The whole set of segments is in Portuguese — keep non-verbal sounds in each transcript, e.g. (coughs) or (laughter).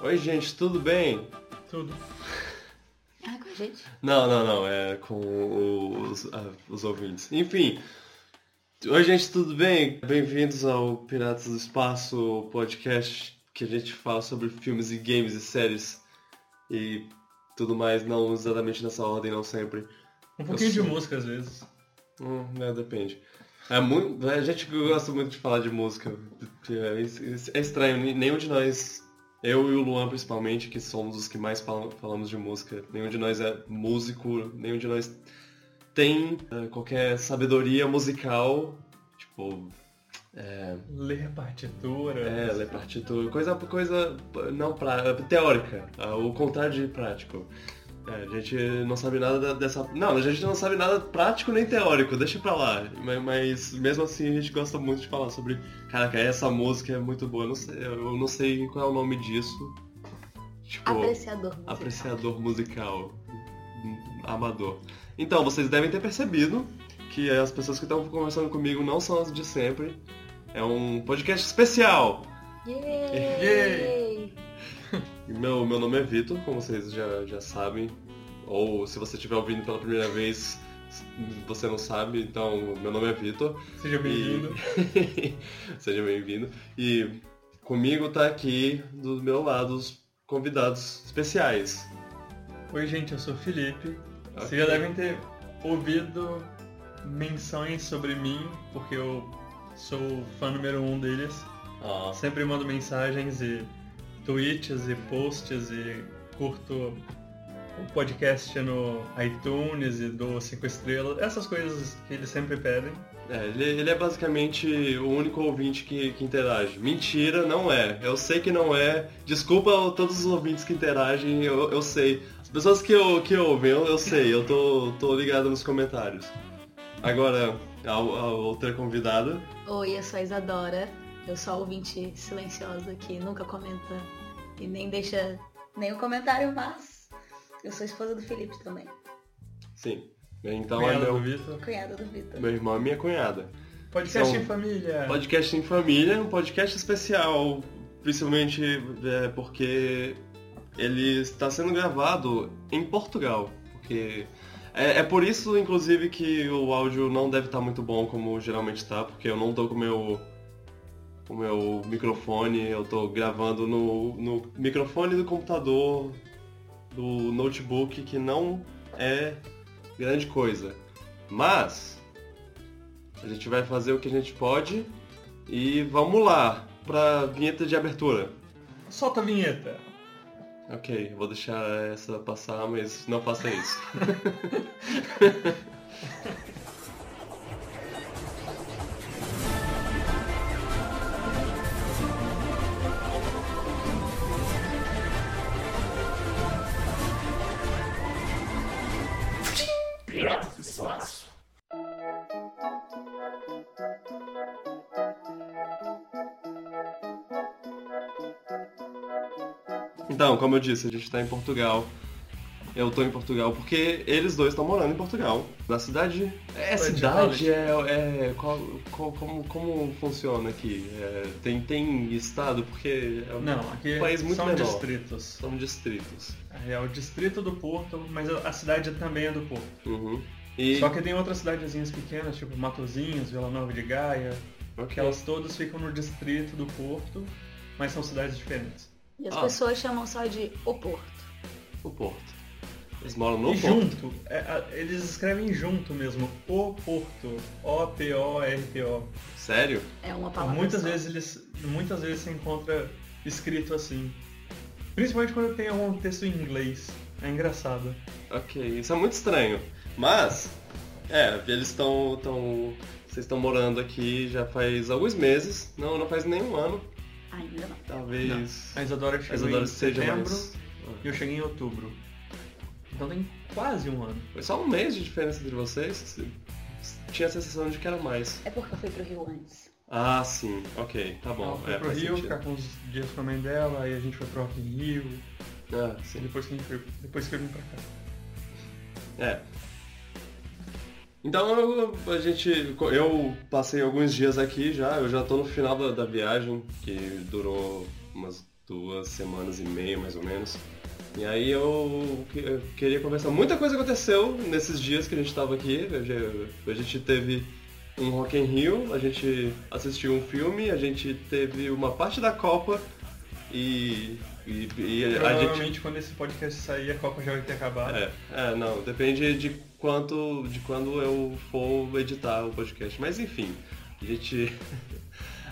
Oi, gente, tudo bem? Tudo. Ah, com a gente. Não, não, não, é com os, ah, os ouvintes. Enfim. Oi, gente, tudo bem? Bem-vindos ao Piratas do Espaço, podcast que a gente fala sobre filmes e games e séries e tudo mais, não exatamente nessa ordem, não sempre. Um pouquinho sou- de música às vezes. Hum, é, depende. É muito, a gente gosta muito de falar de música. É, é estranho, nenhum de nós, eu e o Luan principalmente, que somos os que mais falam- falamos de música, nenhum de nós é músico, nenhum de nós tem é, qualquer sabedoria musical, tipo, é, Ler partitura. é, ler partitura, coisa, coisa não pra, teórica, ah, o contrário de prático. É, a gente não sabe nada da- dessa. Não, a gente não sabe nada prático nem teórico, deixa pra lá. Mas, mas mesmo assim a gente gosta muito de falar sobre. Caraca, essa música é muito boa, eu não sei, eu não sei qual é o nome disso. Tipo, Apreciador musical. apreciador musical. Amador. Então, vocês devem ter percebido que as pessoas que estão conversando comigo não são as de sempre. É um podcast especial. Yay! Yay! (laughs) Meu, meu nome é Vitor, como vocês já, já sabem. Ou se você estiver ouvindo pela primeira vez, você não sabe, então meu nome é Vitor. Seja bem-vindo. E- (laughs) Seja bem-vindo. E comigo tá aqui do meu lado os convidados especiais. Oi, gente, eu sou o Felipe. Vocês Ok. já devem ter ouvido menções sobre mim, porque eu sou o fã número um deles. Ah, Sempre mando mensagens e tweets e posts e curto o podcast no iTunes e dou cinco estrelas. Essas coisas que eles sempre pedem. É, ele, ele é basicamente o único ouvinte que, que interage. Mentira, não é. Eu sei que não é. Desculpa a todos os ouvintes que interagem, eu, eu sei. As pessoas que, eu, que ouvem, eu, eu sei, eu tô, tô ligado nos comentários. Agora, a, a outra convidada. Oi, eu sou a Isadora. Eu sou a ouvinte silenciosa que nunca comenta e nem deixa nenhum comentário, mas eu sou esposa do Felipe também. Sim. Então é Cunhada do meu, Vitor. Cunhada do Vitor. meu irmão e minha cunhada. Podcast São- em família. Podcast em família, um podcast especial, principalmente é, porque ele está sendo gravado em Portugal. Porque é, é por isso, inclusive, que o áudio não deve estar muito bom como geralmente está, porque eu não tô com o meu o meu microfone, eu tô gravando no, no microfone do computador, do notebook, que não é grande coisa. Mas a gente vai fazer o que a gente pode e vamos lá pra vinheta de abertura. Solta a vinheta. Ok, vou deixar essa passar, mas não faça isso. (laughs) Então, como eu disse, a gente tá em Portugal. Eu tô em Portugal porque eles dois estão morando em Portugal. Na cidade. É Cidade de cidade? É. é qual, qual- como, como funciona aqui? É, tem, tem estado? Porque é um Não, aqui país muito são menor. distritos. São distritos. É o distrito do Porto, mas a cidade também é do Porto. Uhum. E. Só que tem outras cidadezinhas pequenas, tipo Matozinhos, Vila Nova de Gaia, ok. que elas todas ficam no distrito do Porto, mas são cidades diferentes. E as Ah. pessoas chamam só de o Porto. O Porto. Eles moram no e Porto. junto, é, eles escrevem junto mesmo, o Porto, O-P-O-R-T-O. Sério? É uma palavra Muitas só. vezes eles, muitas vezes se encontra escrito assim. Principalmente quando tem algum texto em inglês. É engraçado. Ok, isso é muito estranho. Mas, é, eles estão. Tão, vocês estão morando aqui já faz alguns meses. Não, não faz nem um ano. Ainda não. Talvez. A Isadora A chegou Isadora em seja setembro mais. e eu cheguei em outubro. Então tem quase um ano. Foi só um mês de diferença entre vocês? Tinha a sensação de que era mais. É porque eu fui pro Rio antes. Ah, sim. Ok, tá bom. Ela foi é, pro Rio, sentido. ficar com uns dias com a mãe dela, aí a gente foi pro Rock in Rio. Ah, sim. depois que, a gente foi, depois que eu vim pra cá. É. Então eu, a gente. Eu passei alguns dias aqui já, eu já tô no final da, da viagem, que durou umas duas semanas e meia mais ou menos. E aí eu, eu queria conversar. Muita coisa aconteceu nesses dias que a gente estava aqui. A gente teve um Rock in Rio, a gente assistiu um filme, a gente teve uma parte da Copa e. e, e Provavelmente a gente... quando esse podcast sair a Copa já vai ter acabado. É, é, não, depende de quanto. de quando eu for editar o podcast. Mas enfim, a gente. (laughs)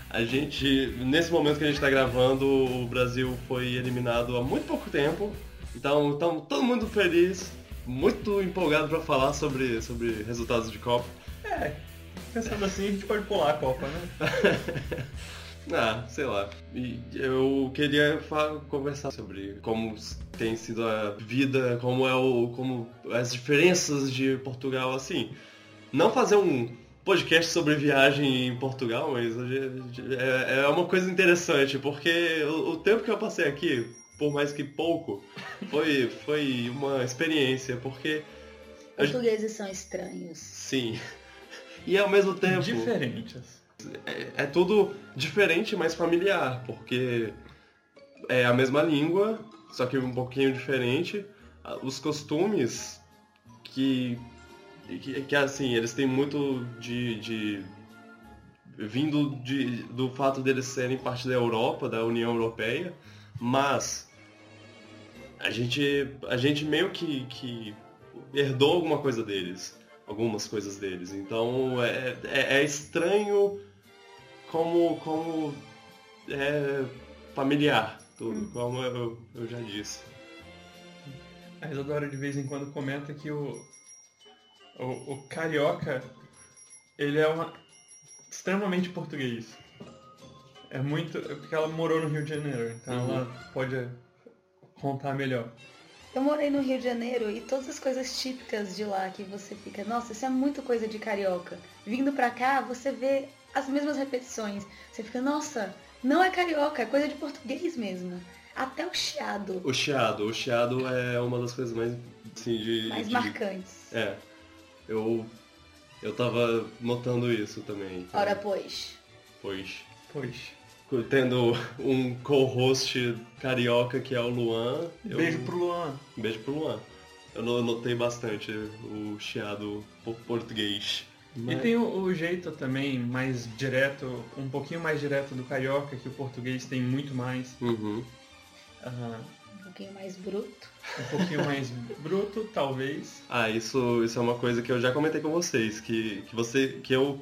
A gente, nesse momento que a gente está gravando, o Brasil foi eliminado há muito pouco tempo. Então, estamos todo mundo feliz, muito empolgado para falar sobre, sobre resultados de Copa. É, pensando assim, a gente pode pular a Copa, né? (laughs) ah, sei lá. E eu queria conversar sobre como tem sido a vida, como é o. como as diferenças de Portugal, assim. Não fazer um podcast sobre viagem em Portugal, mas é, é uma coisa interessante, porque o tempo que eu passei aqui, por mais que pouco, (laughs) foi, foi uma experiência, porque. Portugueses são estranhos. Sim. (laughs) E ao mesmo tempo. Diferentes. É, é tudo diferente, mas familiar, porque é a mesma língua, só que um pouquinho diferente. Os costumes que. que, que assim, eles têm muito de. de vindo de, do fato deles serem parte da Europa, da União Europeia, mas a gente, a gente meio que, que herdou alguma coisa deles, algumas coisas deles. Então é, é, é estranho como, como é familiar, tudo, hum. como eu, eu já disse. A Isadora de vez em quando comenta que o, o, o carioca ele é uma, extremamente português. É muito. Porque ela morou no Rio de Janeiro, então uhum. ela pode contar melhor. Eu morei no Rio de Janeiro e todas as coisas típicas de lá que você fica, nossa, isso é muito coisa de carioca. Vindo pra cá, você vê as mesmas repetições. Você fica, nossa, não é carioca, é coisa de português mesmo. Até o chiado. O chiado, o chiado é uma das coisas mais assim, de. Mais de... marcantes. É. Eu. Eu tava notando isso também. Ora, pois. Pois. Pois tendo um co-host carioca que é o Luan. Eu... Beijo pro Luan. Beijo pro Luan. Eu notei bastante o chiado português. Mas... E tem o, o, jeito também mais direto, um pouquinho mais direto do carioca, que o português tem muito mais. Uhum. Uh, um pouquinho mais bruto. Um pouquinho mais bruto, talvez. Ah, isso, isso é uma coisa que eu já comentei com vocês, que, que você. que eu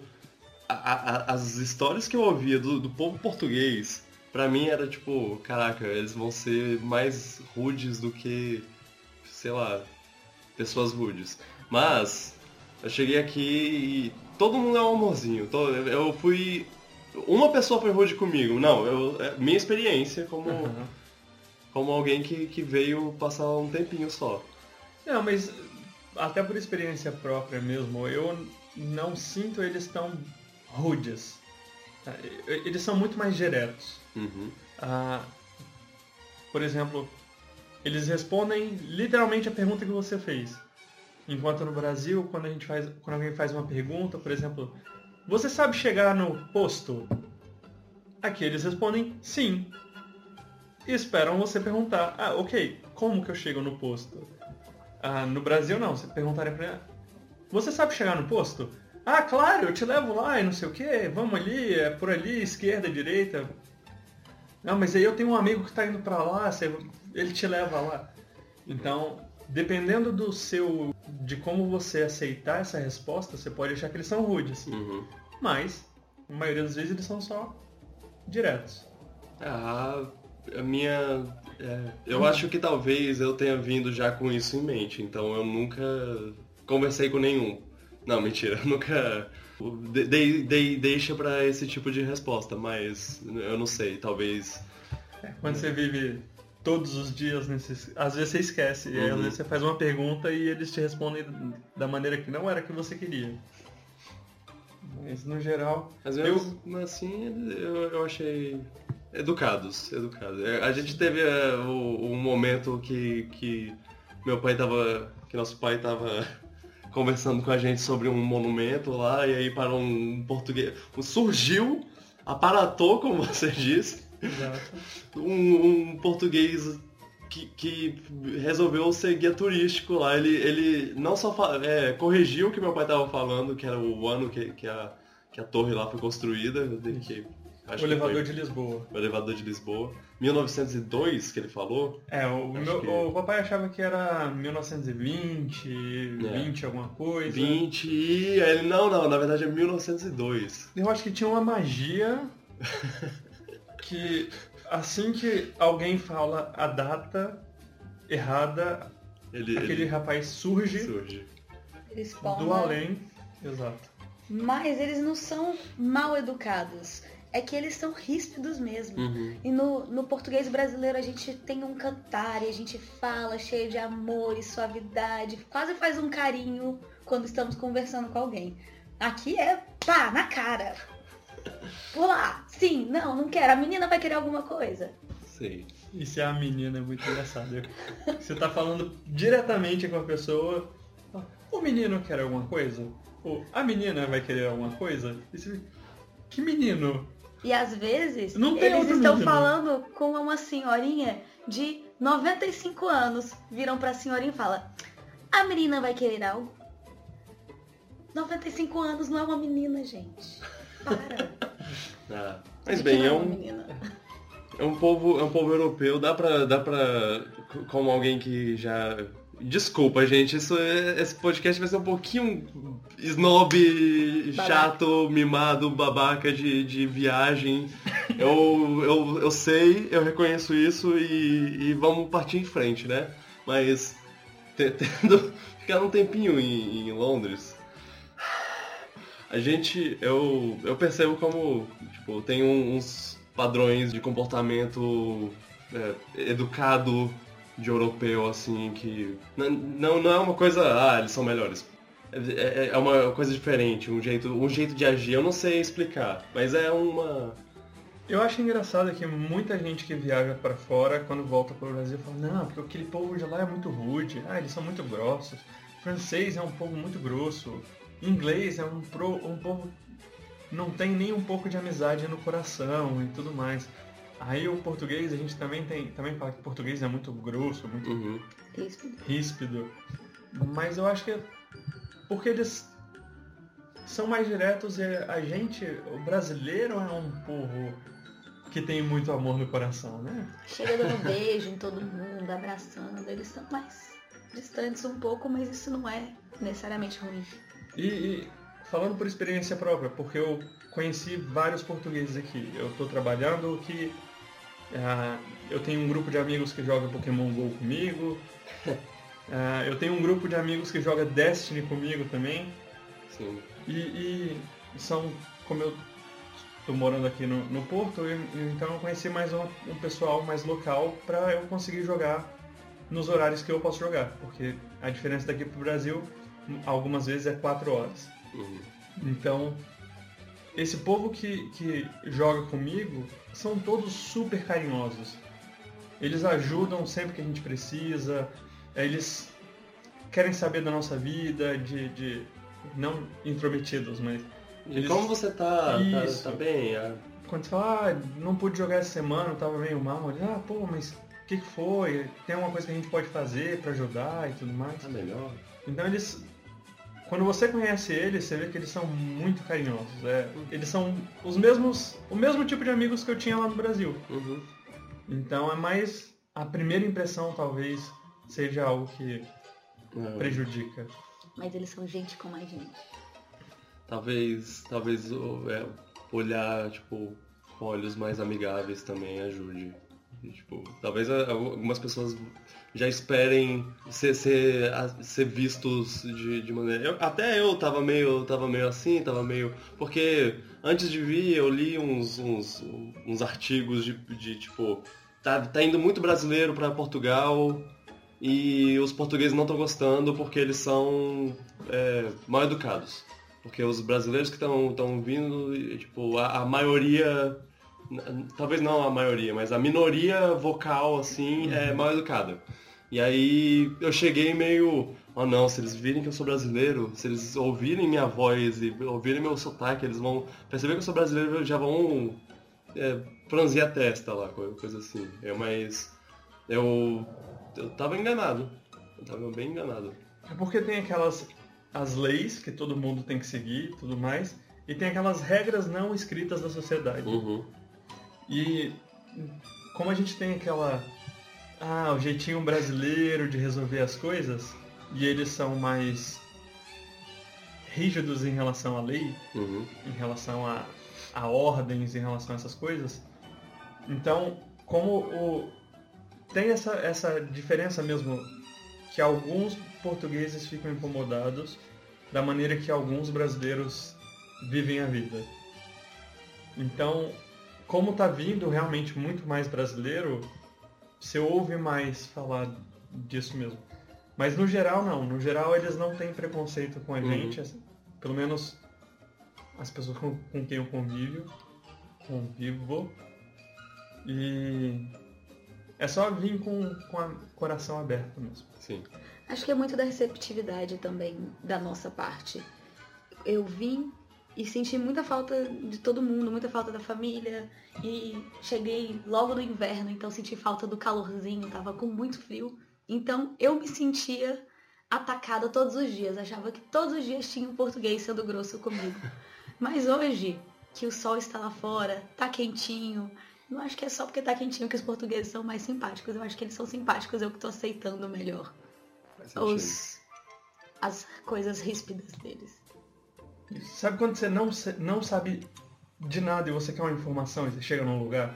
a, a, as histórias que eu ouvia do, do povo português, pra mim era tipo, caraca, eles vão ser mais rudes do que, sei lá, pessoas rudes. Mas, eu cheguei aqui e todo mundo é um amorzinho. Eu fui. Uma pessoa foi rude comigo. Não, eu, é minha experiência como, uhum. como alguém que, que veio passar um tempinho só. Não, mas até por experiência própria mesmo, eu não sinto eles tão rudes. Tá? Eles são muito mais diretos. Uhum. Ah, por exemplo, eles respondem literalmente a pergunta que você fez. Enquanto no Brasil, quando a gente faz, quando alguém faz uma pergunta, por exemplo, você sabe chegar no posto? Aqui eles respondem sim. E esperam você perguntar, ah, ok, como que eu chego no posto? Ah, no Brasil não, você perguntaria pra você sabe chegar no posto? Ah, claro, eu te levo lá e não sei o que, vamos ali, é por ali, esquerda, direita. Não, mas aí eu tenho um amigo que está indo para lá, ele te leva lá. Então, dependendo do seu. De como você aceitar essa resposta, você pode achar que eles são rudes. Uhum. Mas, a maioria das vezes eles são só diretos. Ah, a minha. É, eu hum. acho que talvez eu tenha vindo já com isso em mente, então eu nunca conversei com nenhum. Não, mentira, (laughs) nunca. Dei, dei, deixa para esse tipo de resposta, mas eu não sei, talvez. É, quando você vive todos os dias nesses. Às vezes você esquece, uhum. e aí, às uhum. vezes você faz uma pergunta e eles te respondem da maneira que não era que você queria. Mas no geral. Às vezes, eu... assim, eu, eu achei. Educados, educados. É, a gente teve uh, um momento que, que meu pai tava. que nosso pai tava (laughs) conversando com a gente sobre um monumento lá, e aí para um português. Surgiu, aparatou, como você (laughs) disse. Um, um português que, que resolveu ser guia turístico lá. Ele, ele não só é, corrigiu o que meu pai estava falando, que era o ano que, que, a, que a torre lá foi construída. Que, acho o elevador foi de Lisboa. o elevador de Lisboa. 1902, que ele falou. É, o, meu, que- o papai achava que era 1920, É. 20 alguma coisa. 20 e ele, não, não, na verdade é 1902. Eu acho que tinha uma magia (laughs) que assim que alguém fala a data errada, Ele, aquele ele rapaz surge surge. Do além. Exato. Mas eles não são mal educados. É que eles são ríspidos mesmo. Uhum. E no, no português brasileiro a gente tem um cantar e a gente fala cheio de amor e suavidade, quase faz um carinho quando estamos conversando com alguém. Aqui é pá, na cara. Pular, sim, não, não quero. A menina vai querer alguma coisa. Sei. E se é a menina é muito engraçado. Você tá falando diretamente com a pessoa. O menino quer alguma coisa? Ou a menina vai querer alguma coisa? E você, que menino? E às vezes Não tem eles estão menino. falando com uma senhorinha de 95 anos. Viram pra senhorinha e falam: A menina vai querer algo? 95 anos não é uma menina, gente. Para. Ah, mas bem, não é um, menina. é um povo, é um povo europeu, dá pra, dá pra, como alguém que já, desculpa gente, isso é- esse podcast vai ser um pouquinho snob, Babaca. chato, mimado, babaca de, de viagem, eu, eu, eu sei, eu reconheço isso e, e vamos partir em frente, né, mas te- tendo (laughs) ficado um tempinho em, em Londres, a gente, eu, eu percebo como, tipo, tem uns padrões de comportamento é, educado de europeu, assim, que não, não é uma coisa, ah, eles são melhores. É, é- é uma coisa diferente, um jeito, um jeito de agir, eu não sei explicar, mas é uma... Eu acho engraçado que muita gente que viaja pra fora, quando volta pro Brasil, fala, não, porque aquele povo de lá é muito rude, ah, eles são muito grossos. Francês é um povo muito grosso. Inglês é um, pro, um povo não tem nem um pouco de amizade no coração e tudo mais. Aí o português, a gente também tem, também fala que o português é muito grosso, muito Uhum. Ríspido. ríspido. Mas eu acho que é porque eles são mais diretos e a gente, o brasileiro é um povo que tem muito amor no coração, né? Chega dando beijo em todo mundo, abraçando. Eles são mais distantes um pouco, mas isso não é necessariamente ruim. E, e falando por experiência própria, porque eu conheci vários portugueses aqui. Eu estou trabalhando que ah, eu tenho um grupo de amigos que joga Pokémon GO comigo. (laughs) Ah, eu tenho um grupo de amigos que joga Destiny comigo também. Sim. E, e são, como eu estou morando aqui no, no Porto, eu- então eu conheci mais um, um pessoal mais local para eu conseguir jogar nos horários que eu posso jogar. Porque a diferença daqui pro Brasil, algumas vezes é 4 horas. Uhum. Então, esse povo que, que joga comigo são todos super carinhosos. Eles ajudam sempre que a gente precisa, eles querem saber da nossa vida, de, de não intrometidos, mas E Eles- como você tá? Tá, Isso. tá bem? Ah, quando você fala, ah, não pude jogar essa semana, tava meio mal, eles, ah, pô, mas o que, que foi? Tem alguma coisa que a gente pode fazer pra ajudar e tudo mais? tá melhor? Então eles. Quando você conhece eles, você vê que eles são muito carinhosos. É, eles são os mesmos. o mesmo tipo de amigos que eu tinha lá no Brasil. Uhum. Então é mais. A primeira impressão talvez seja algo que É, prejudica. Mas eles são gente como a gente. Talvez, talvez é, olhar, tipo, com olhos mais amigáveis também ajude. E, tipo, talvez algumas pessoas já esperem ser, ser, ser vistos de, de maneira. eu- até eu tava meio, tava meio assim, tava meio. Porque antes de vir eu li uns, uns, uns artigos de, de tipo. Tá, tá indo muito brasileiro pra Portugal e os portugueses não estão gostando porque eles são é, mal educados. Porque os brasileiros que estão vindo, tipo, a, a maioria, talvez não a maioria, mas a minoria vocal, assim, é mal educada. E aí eu cheguei meio, oh não, se eles virem que eu sou brasileiro, se eles ouvirem minha voz e ouvirem meu sotaque, eles vão perceber que eu sou brasileiro e já vão é, franzir a testa lá, coisa assim. É mais. Eu. Eu tava enganado. Eu tava bem enganado. É porque tem aquelas. as leis que todo mundo tem que seguir e tudo mais. E tem aquelas regras não escritas da sociedade. Uhum. E como a gente tem aquela. Ah, o jeitinho brasileiro de resolver as coisas, e eles são mais rígidos em relação à lei, Uhum. em relação a, a ordens, em relação a essas coisas. Então, como o, tem essa, essa diferença mesmo que alguns portugueses ficam incomodados da maneira que alguns brasileiros vivem a vida. Então, como tá vindo realmente muito mais brasileiro, você ouve mais falar disso mesmo. Mas no geral não, no geral eles não têm preconceito com a Uhum. gente, assim, pelo menos as pessoas com, com quem eu convivo, convivo. E é só vir com, com o coração aberto mesmo. Sim. Acho que é muito da receptividade também da nossa parte. Eu vim e senti muita falta de todo mundo, muita falta da família. E cheguei logo no inverno, então senti falta do calorzinho, tava com muito frio. Então eu me sentia atacada todos os dias. Achava que todos os dias tinha um português sendo grosso comigo. Mas hoje, que o sol está lá fora, tá quentinho. Não acho que é só porque tá quentinho que os portugueses são mais simpáticos. Eu acho que eles são simpáticos, eu que tô aceitando melhor os, as coisas ríspidas deles. Sabe quando você não, não sabe de nada e você quer uma informação e você chega num lugar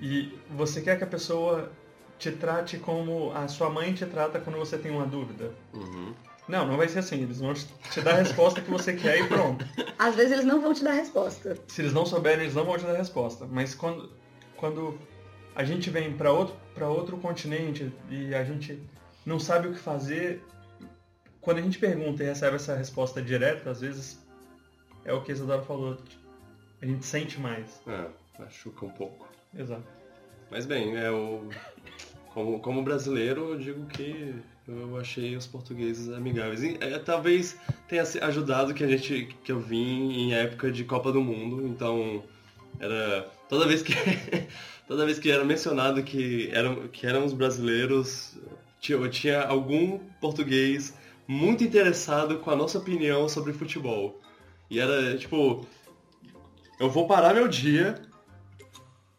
e você quer que a pessoa te trate como a sua mãe te trata quando você tem uma dúvida? Uhum. Não, não vai ser assim. Eles vão te dar a resposta que você quer e pronto. Às vezes eles não vão te dar resposta. Se eles não souberem, eles não vão te dar a resposta. Mas quando, quando a gente vem para outro, pra outro continente e a gente não sabe o que fazer, quando a gente pergunta e recebe essa resposta direta, às vezes é o que a Isadora falou. A gente sente mais. É, machuca um pouco. Exato. Mas bem, é o. Como, como brasileiro, eu digo que eu achei os portugueses amigáveis. E, é, talvez tenha ajudado que a gente que eu vim em época de Copa do Mundo, então era toda vez que (laughs) toda vez que era mencionado que eram que éramos brasileiros, tinha, eu tinha algum português muito interessado com a nossa opinião sobre futebol. E era tipo, eu vou parar meu dia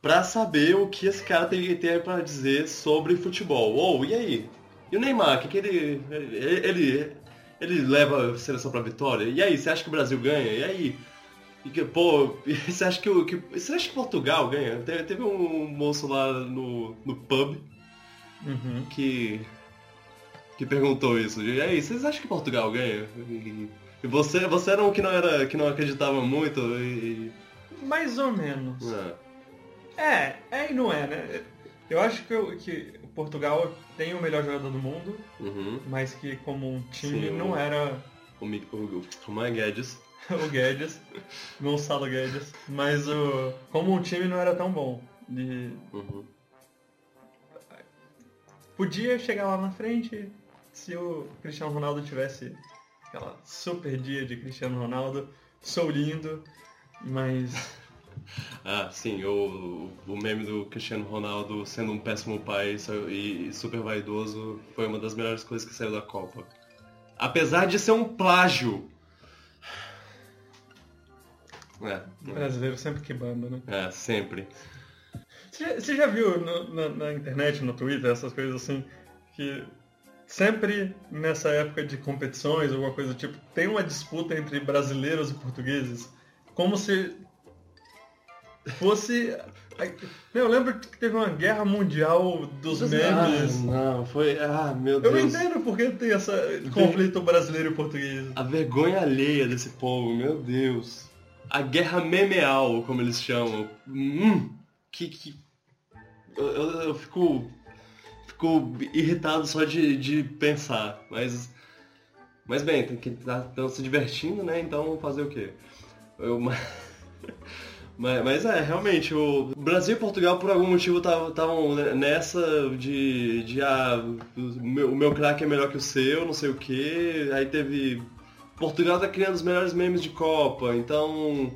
pra saber o que esse cara tem, tem pra dizer sobre futebol. Ou, e aí? E o Neymar, o que, que ele, ele, ele. ele leva a seleção pra vitória? E aí, você acha que o Brasil ganha? E aí? E que, pô, (laughs) você acha que, o- que. Você acha que Portugal ganha? Teve, teve um moço lá no, no pub Uhum. que. Que perguntou isso. E aí, vocês acham que Portugal ganha? E, e você, você era um que não era. que não acreditava muito e. Mais ou menos. ah, É, é e não é, né? Eu acho que, o- que Portugal tem o melhor jogador do mundo, uhum. mas que como um time Sim, não o- era O, o, o Roman Guedes. (laughs) o Guedes, Gonçalo Guedes, mas o como um time não era tão bom. E Uhum. podia chegar lá na frente se o Cristiano Ronaldo tivesse aquela super dia de Cristiano Ronaldo, sou lindo, mas (laughs) Ah, sim, o, o meme do Cristiano Ronaldo sendo um péssimo pai e, super vaidoso foi uma das melhores coisas que saiu da Copa. Apesar de ser um plágio. (sighs) É, brasileiro sempre que banda, né? é, sempre. Você já, você já viu no- na, na internet, no Twitter, essas coisas assim, que sempre nessa época de competições, alguma coisa do tipo, tem uma disputa entre brasileiros e portugueses, como se fosse... Meu, eu lembro que teve uma guerra mundial dos Dos memes. não, foi. Ah, meu Eu não Deus. entendo por que tem esse conflito brasileiro e português. A vergonha alheia desse povo, meu Deus. A guerra memeal, como eles chamam. Hum, que. que... Eu, eu- eu fico. Fico irritado só de, de pensar. Mas. Mas bem, tem que estão se divertindo, né? Então fazer o quê? Eu, (laughs) mas, mas, é, realmente, o Brasil e Portugal por algum motivo estavam nessa de, de ah, o meu, craque é melhor que o seu, não sei o que. Aí teve Portugal tá criando os melhores memes de Copa, então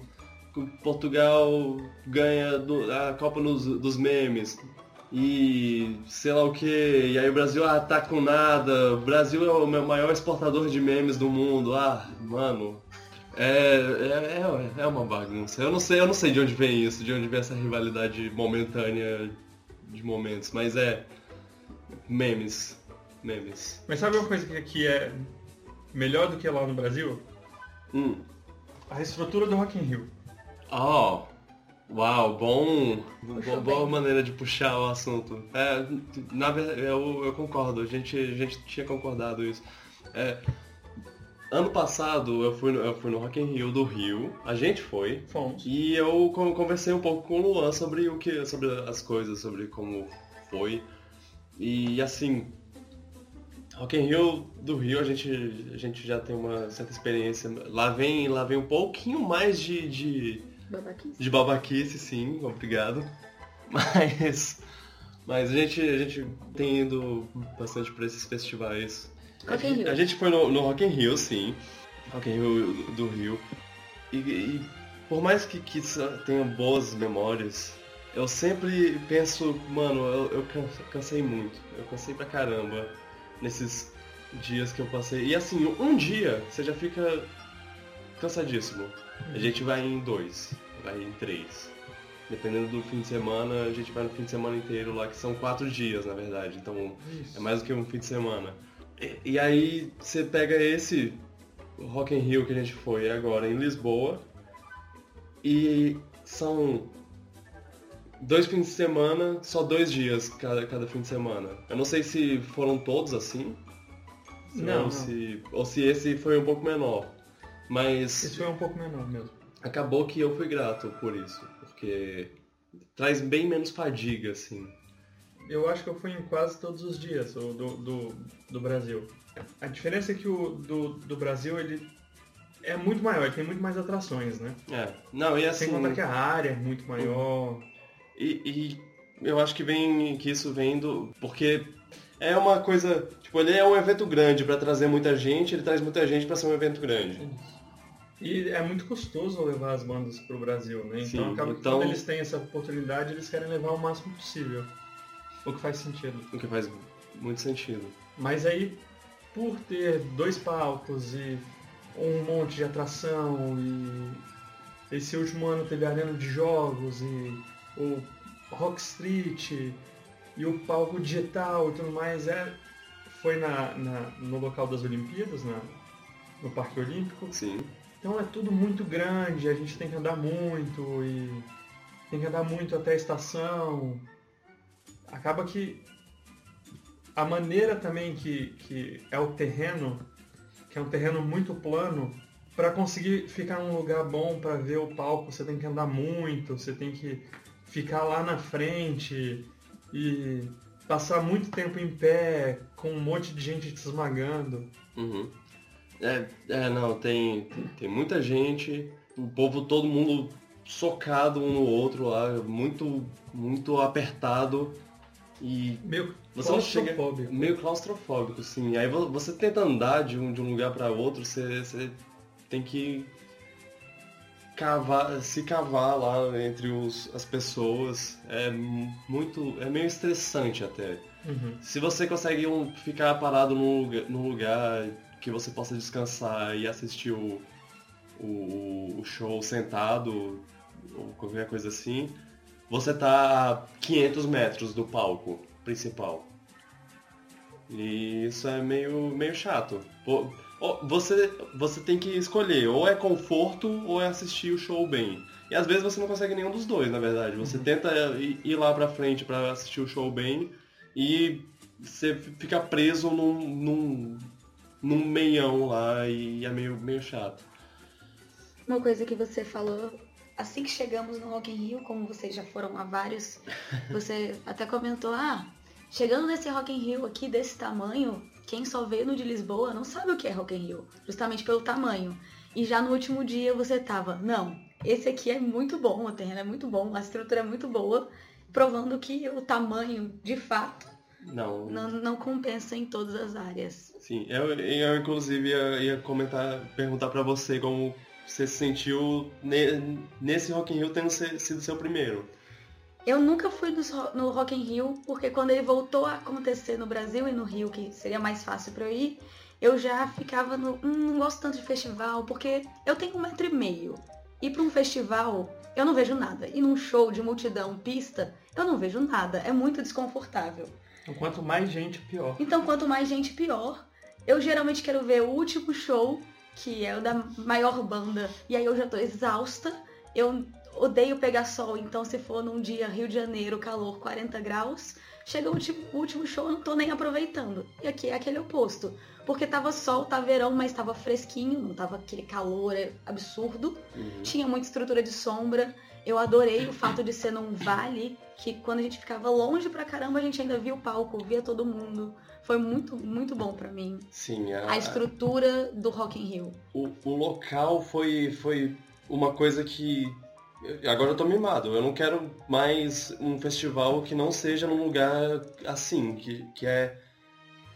Portugal ganha a Copa nos- dos memes. E sei lá o que, e aí o Brasil, ah, tá com nada, o Brasil é o meu maior exportador de memes do mundo, ah, mano. É, é, é, é uma bagunça. Eu não sei, eu não sei de onde vem isso, de onde vem essa rivalidade momentânea de momentos, mas é. Memes. Memes. Mas sabe uma coisa que aqui é melhor do que lá no Brasil? Hum. A estrutura do Rock in Rio. Oh, uau, bom, Puxou boa bem. maneira de puxar o assunto. É, na verdade, eu, eu concordo, a gente, a gente tinha concordado isso. É, ano passado eu fui, no, eu fui no Rock in Rio do Rio, a gente foi, Fomos. e eu con- conversei um pouco com o Luan sobre o que, sobre as coisas, sobre como foi. E assim, Rock in Rio do Rio a gente, a gente já tem uma certa experiência. Lá vem, lá vem um pouquinho mais de- de Babaquice. de babaquice, sim, obrigado. (laughs) Mas, mas a, gente, a gente tem ido bastante para esses festivais. Rock in Rio. A gente foi no, no Rock in Rio, sim. Rock in Rio do Rio. E, e por mais que, que tenha boas memórias, eu sempre penso, mano, eu, eu can- cansei muito. Eu cansei pra caramba nesses dias que eu passei. E assim, um dia você já fica cansadíssimo. A gente vai em dois, vai em três. Dependendo do fim de semana, a gente vai no fim de semana inteiro lá, que são quatro dias, na verdade. Então Isso. é mais do que um fim de semana. E, e aí você pega esse Rock in Rio que a gente foi agora em Lisboa e são dois fins de semana, só dois dias cada, cada fim de semana. Eu não sei se foram todos assim. Não, ou, não. Se, ou se esse foi um pouco menor. Mas Esse foi um pouco menor mesmo. acabou que eu fui grato por isso, porque traz bem menos fadiga, assim. Eu acho que eu fui em quase todos os dias do, do, do Brasil. A diferença é que o do, do Brasil ele é muito maior, tem muito mais atrações, né? É, não, e assim. Sem contar que a área é muito maior. E, e eu acho que vem que isso vem do. Porque é uma coisa. Tipo, ele é um evento grande pra trazer muita gente, ele traz muita gente pra ser um evento grande. E é muito custoso levar as bandas pro Brasil, né? Então Sim, acaba que então- quando eles têm essa oportunidade, eles querem levar o máximo possível. O que faz sentido. O que faz muito sentido. Mas aí, por ter dois palcos e um monte de atração e esse último ano teve a arena de jogos e o Rock Street e o palco digital e tudo mais, é, foi na, na- no local das Olimpíadas, na, no Parque Olímpico. Sim. Então é tudo muito grande, a gente tem que andar muito e tem que andar muito até a estação. Acaba que a maneira também que, que é o terreno, que é um terreno muito plano, para conseguir ficar num lugar bom para ver o palco, você tem que andar muito, você tem que ficar lá na frente e passar muito tempo em pé, com um monte de gente te esmagando. Uhum. É, é, não, tem, tem, tem muita gente, o povo, todo mundo socado um no outro lá, muito, muito apertado e Meio Você não chega- claustrofóbico. meio claustrofóbico, sim. Aí vo- você tenta andar de um, de um lugar para outro, você, você tem que cavar, se cavar lá entre os, as pessoas. É mu- muito, é meio estressante até. Uhum. Se você consegue um- ficar parado num num lugar que você possa descansar e assistir o, o, o show sentado ou qualquer coisa assim, você tá a 500 metros do palco principal. E isso é meio, meio chato. Você, você tem que escolher, ou é conforto ou é assistir o show bem. E às vezes você não consegue nenhum dos dois, na verdade. Você tenta ir lá pra frente pra assistir o show bem e você fica preso num, num, num meião lá e é meio, meio chato. Uma coisa que você falou, assim que chegamos no Rock in Rio, como vocês já foram a vários, (laughs) você até comentou, ah, chegando nesse Rock in Rio aqui desse tamanho, quem só veio no de Lisboa não sabe o que é Rock in Rio, justamente pelo tamanho. E já no último dia você tava, não, esse aqui é muito bom, o terreno é muito bom, a estrutura é muito boa, provando que o tamanho, de fato, Não, não, não compensa em todas as áreas. Sim, eu, eu inclusive ia, ia comentar, perguntar pra você como, você se sentiu ne- nesse Rock in Rio tendo se- sido seu primeiro? Eu nunca fui no, ro- no Rock in Rio, porque quando ele voltou a acontecer no Brasil e no Rio, que seria mais fácil pra eu ir, eu já ficava no. Hum, não gosto tanto de festival, porque eu tenho um metro e meio. E pra um festival, eu não vejo nada. E num show de multidão, pista, eu não vejo nada. É muito desconfortável. Então, quanto mais gente, pior. Então, quanto mais gente, pior. Eu geralmente quero ver o último show, que é o da maior banda, e aí eu já tô exausta. Eu odeio pegar sol, então se for num dia Rio de Janeiro, calor 40 graus, chega o último, o último show, eu não tô nem aproveitando. E aqui é aquele oposto. Porque tava sol, tá verão, mas tava fresquinho, não tava aquele calor absurdo. Tinha muita estrutura de sombra. Eu adorei o fato de ser num vale, que quando a gente ficava longe pra caramba, a gente ainda via o palco, via todo mundo. Foi muito, muito bom pra mim. Sim, a, A estrutura do Rock in Rio. o, o local foi, foi uma coisa que. Agora eu tô mimado. Eu não quero mais um festival que não seja num lugar assim, que, que é.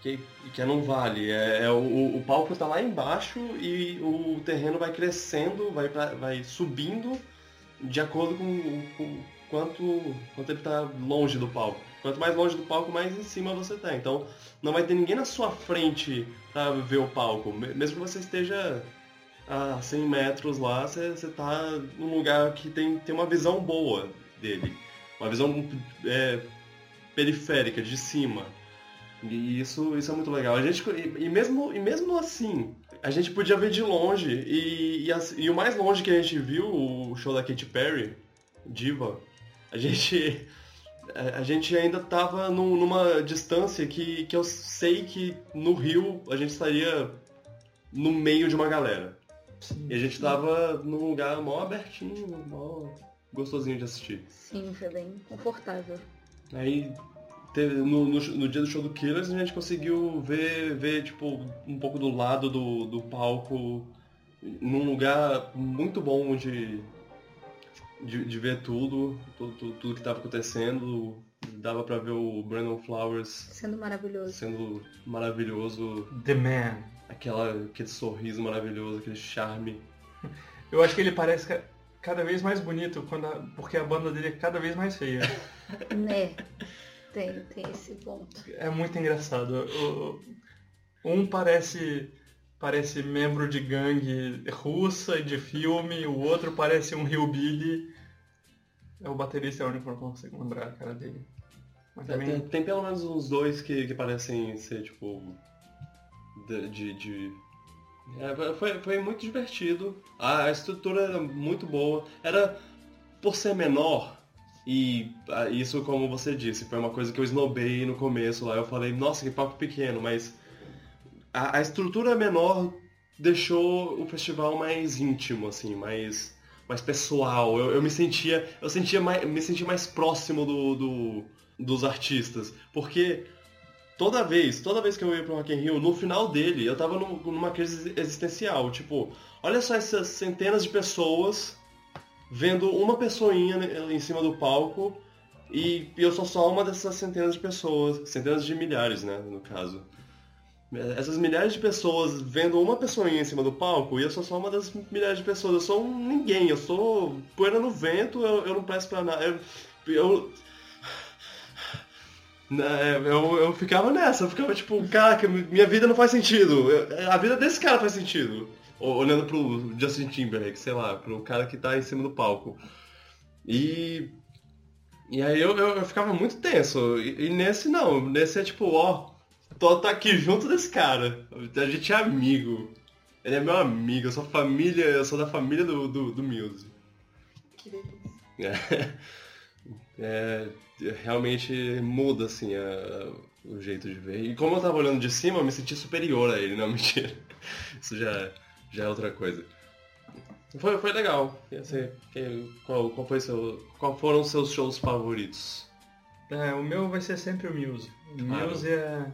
Que, que é num vale. É, é o, o palco tá lá embaixo e o terreno vai crescendo, vai, vai subindo de acordo com, com quanto, quanto ele tá longe do palco. Quanto mais longe do palco, mais em cima você tá. Então não vai ter ninguém na sua frente pra ver o palco. Me- Mesmo que você esteja a 100 metros lá, você, você tá num lugar que tem, tem uma visão boa dele. Uma visão é, periférica, de cima. E isso, isso é muito legal. A gente, e, e mesmo, e mesmo assim, a gente podia ver de longe. E, e, as- e o mais longe que a gente viu, o show da Katy Perry, Diva, a gente, (laughs) a, a gente ainda tava num- numa distância que, que eu sei que no Rio a gente estaria no meio de uma galera. E a gente tava num lugar mó abertinho, mó gostosinho de assistir. Sim, foi bem confortável. Aí teve- no, no, no dia do show do Killers a gente conseguiu ver, ver tipo, um pouco do lado do, do palco, num lugar muito bom de, de, de ver tudo, tudo, tudo, tudo que estava acontecendo. Dava pra ver o Brandon Flowers Sendo maravilhoso. sendo maravilhoso, The Man. aquela, aquele sorriso maravilhoso, aquele charme. (laughs) Eu acho que ele parece ca- cada vez mais bonito quando a- porque a banda dele é cada vez mais feia. (laughs) Né? Tem, tem esse ponto. É muito engraçado. O- um parece parece membro de gangue russa e de filme, o outro parece um hillbilly. É o baterista é o único que eu não consigo lembrar a cara dele. Mas Tem, também tem pelo menos uns dois que, que parecem ser, tipo. De. de- de- É, foi, foi muito divertido. A, a estrutura era muito boa. Era. Por ser menor, e ah, isso, como você disse, foi uma coisa que eu esnobei no começo lá. Eu falei, nossa, que palco pequeno, mas. A, a estrutura menor deixou o festival mais íntimo, assim, mais. Mais pessoal. Eu, eu me sentia. Eu sentia mais, me sentia mais próximo do- do, dos artistas. Porque toda vez, toda vez que eu ia pro Rock in Rio, no final dele, eu tava num- numa crise existencial. Tipo, olha só essas centenas de pessoas vendo uma pessoinha né, em cima do palco e eu sou só uma dessas centenas de pessoas, centenas de milhares, né, no caso. Essas milhares de pessoas vendo uma pessoinha em cima do palco e eu sou só uma das milhares de pessoas. Eu sou um ninguém, eu sou poeira no vento, eu, eu não presto pra nada. Eu, eu, né, eu, eu ficava nessa, eu ficava tipo, caraca, minha vida não faz sentido. A vida desse cara faz sentido. Olhando pro Justin Timberlake, sei lá, pro cara que tá em cima do palco. E. E aí eu, eu, eu ficava muito tenso. E, e nesse não, nesse é tipo, ó, tô tá aqui junto desse cara. A gente é amigo. Ele é meu amigo, eu sou família, eu sou da família do, do, do Muse. Que delícia. (laughs) É, é, realmente muda assim a- o jeito de ver. E como eu tava olhando de cima, eu me senti superior a ele, não (laughs) mentira. Isso já, já é outra coisa. Foi, foi legal. Assim, qual, qual, foi seu, qual foram os seus shows favoritos? É, o meu vai ser sempre o Muse. O Claro. Muse é,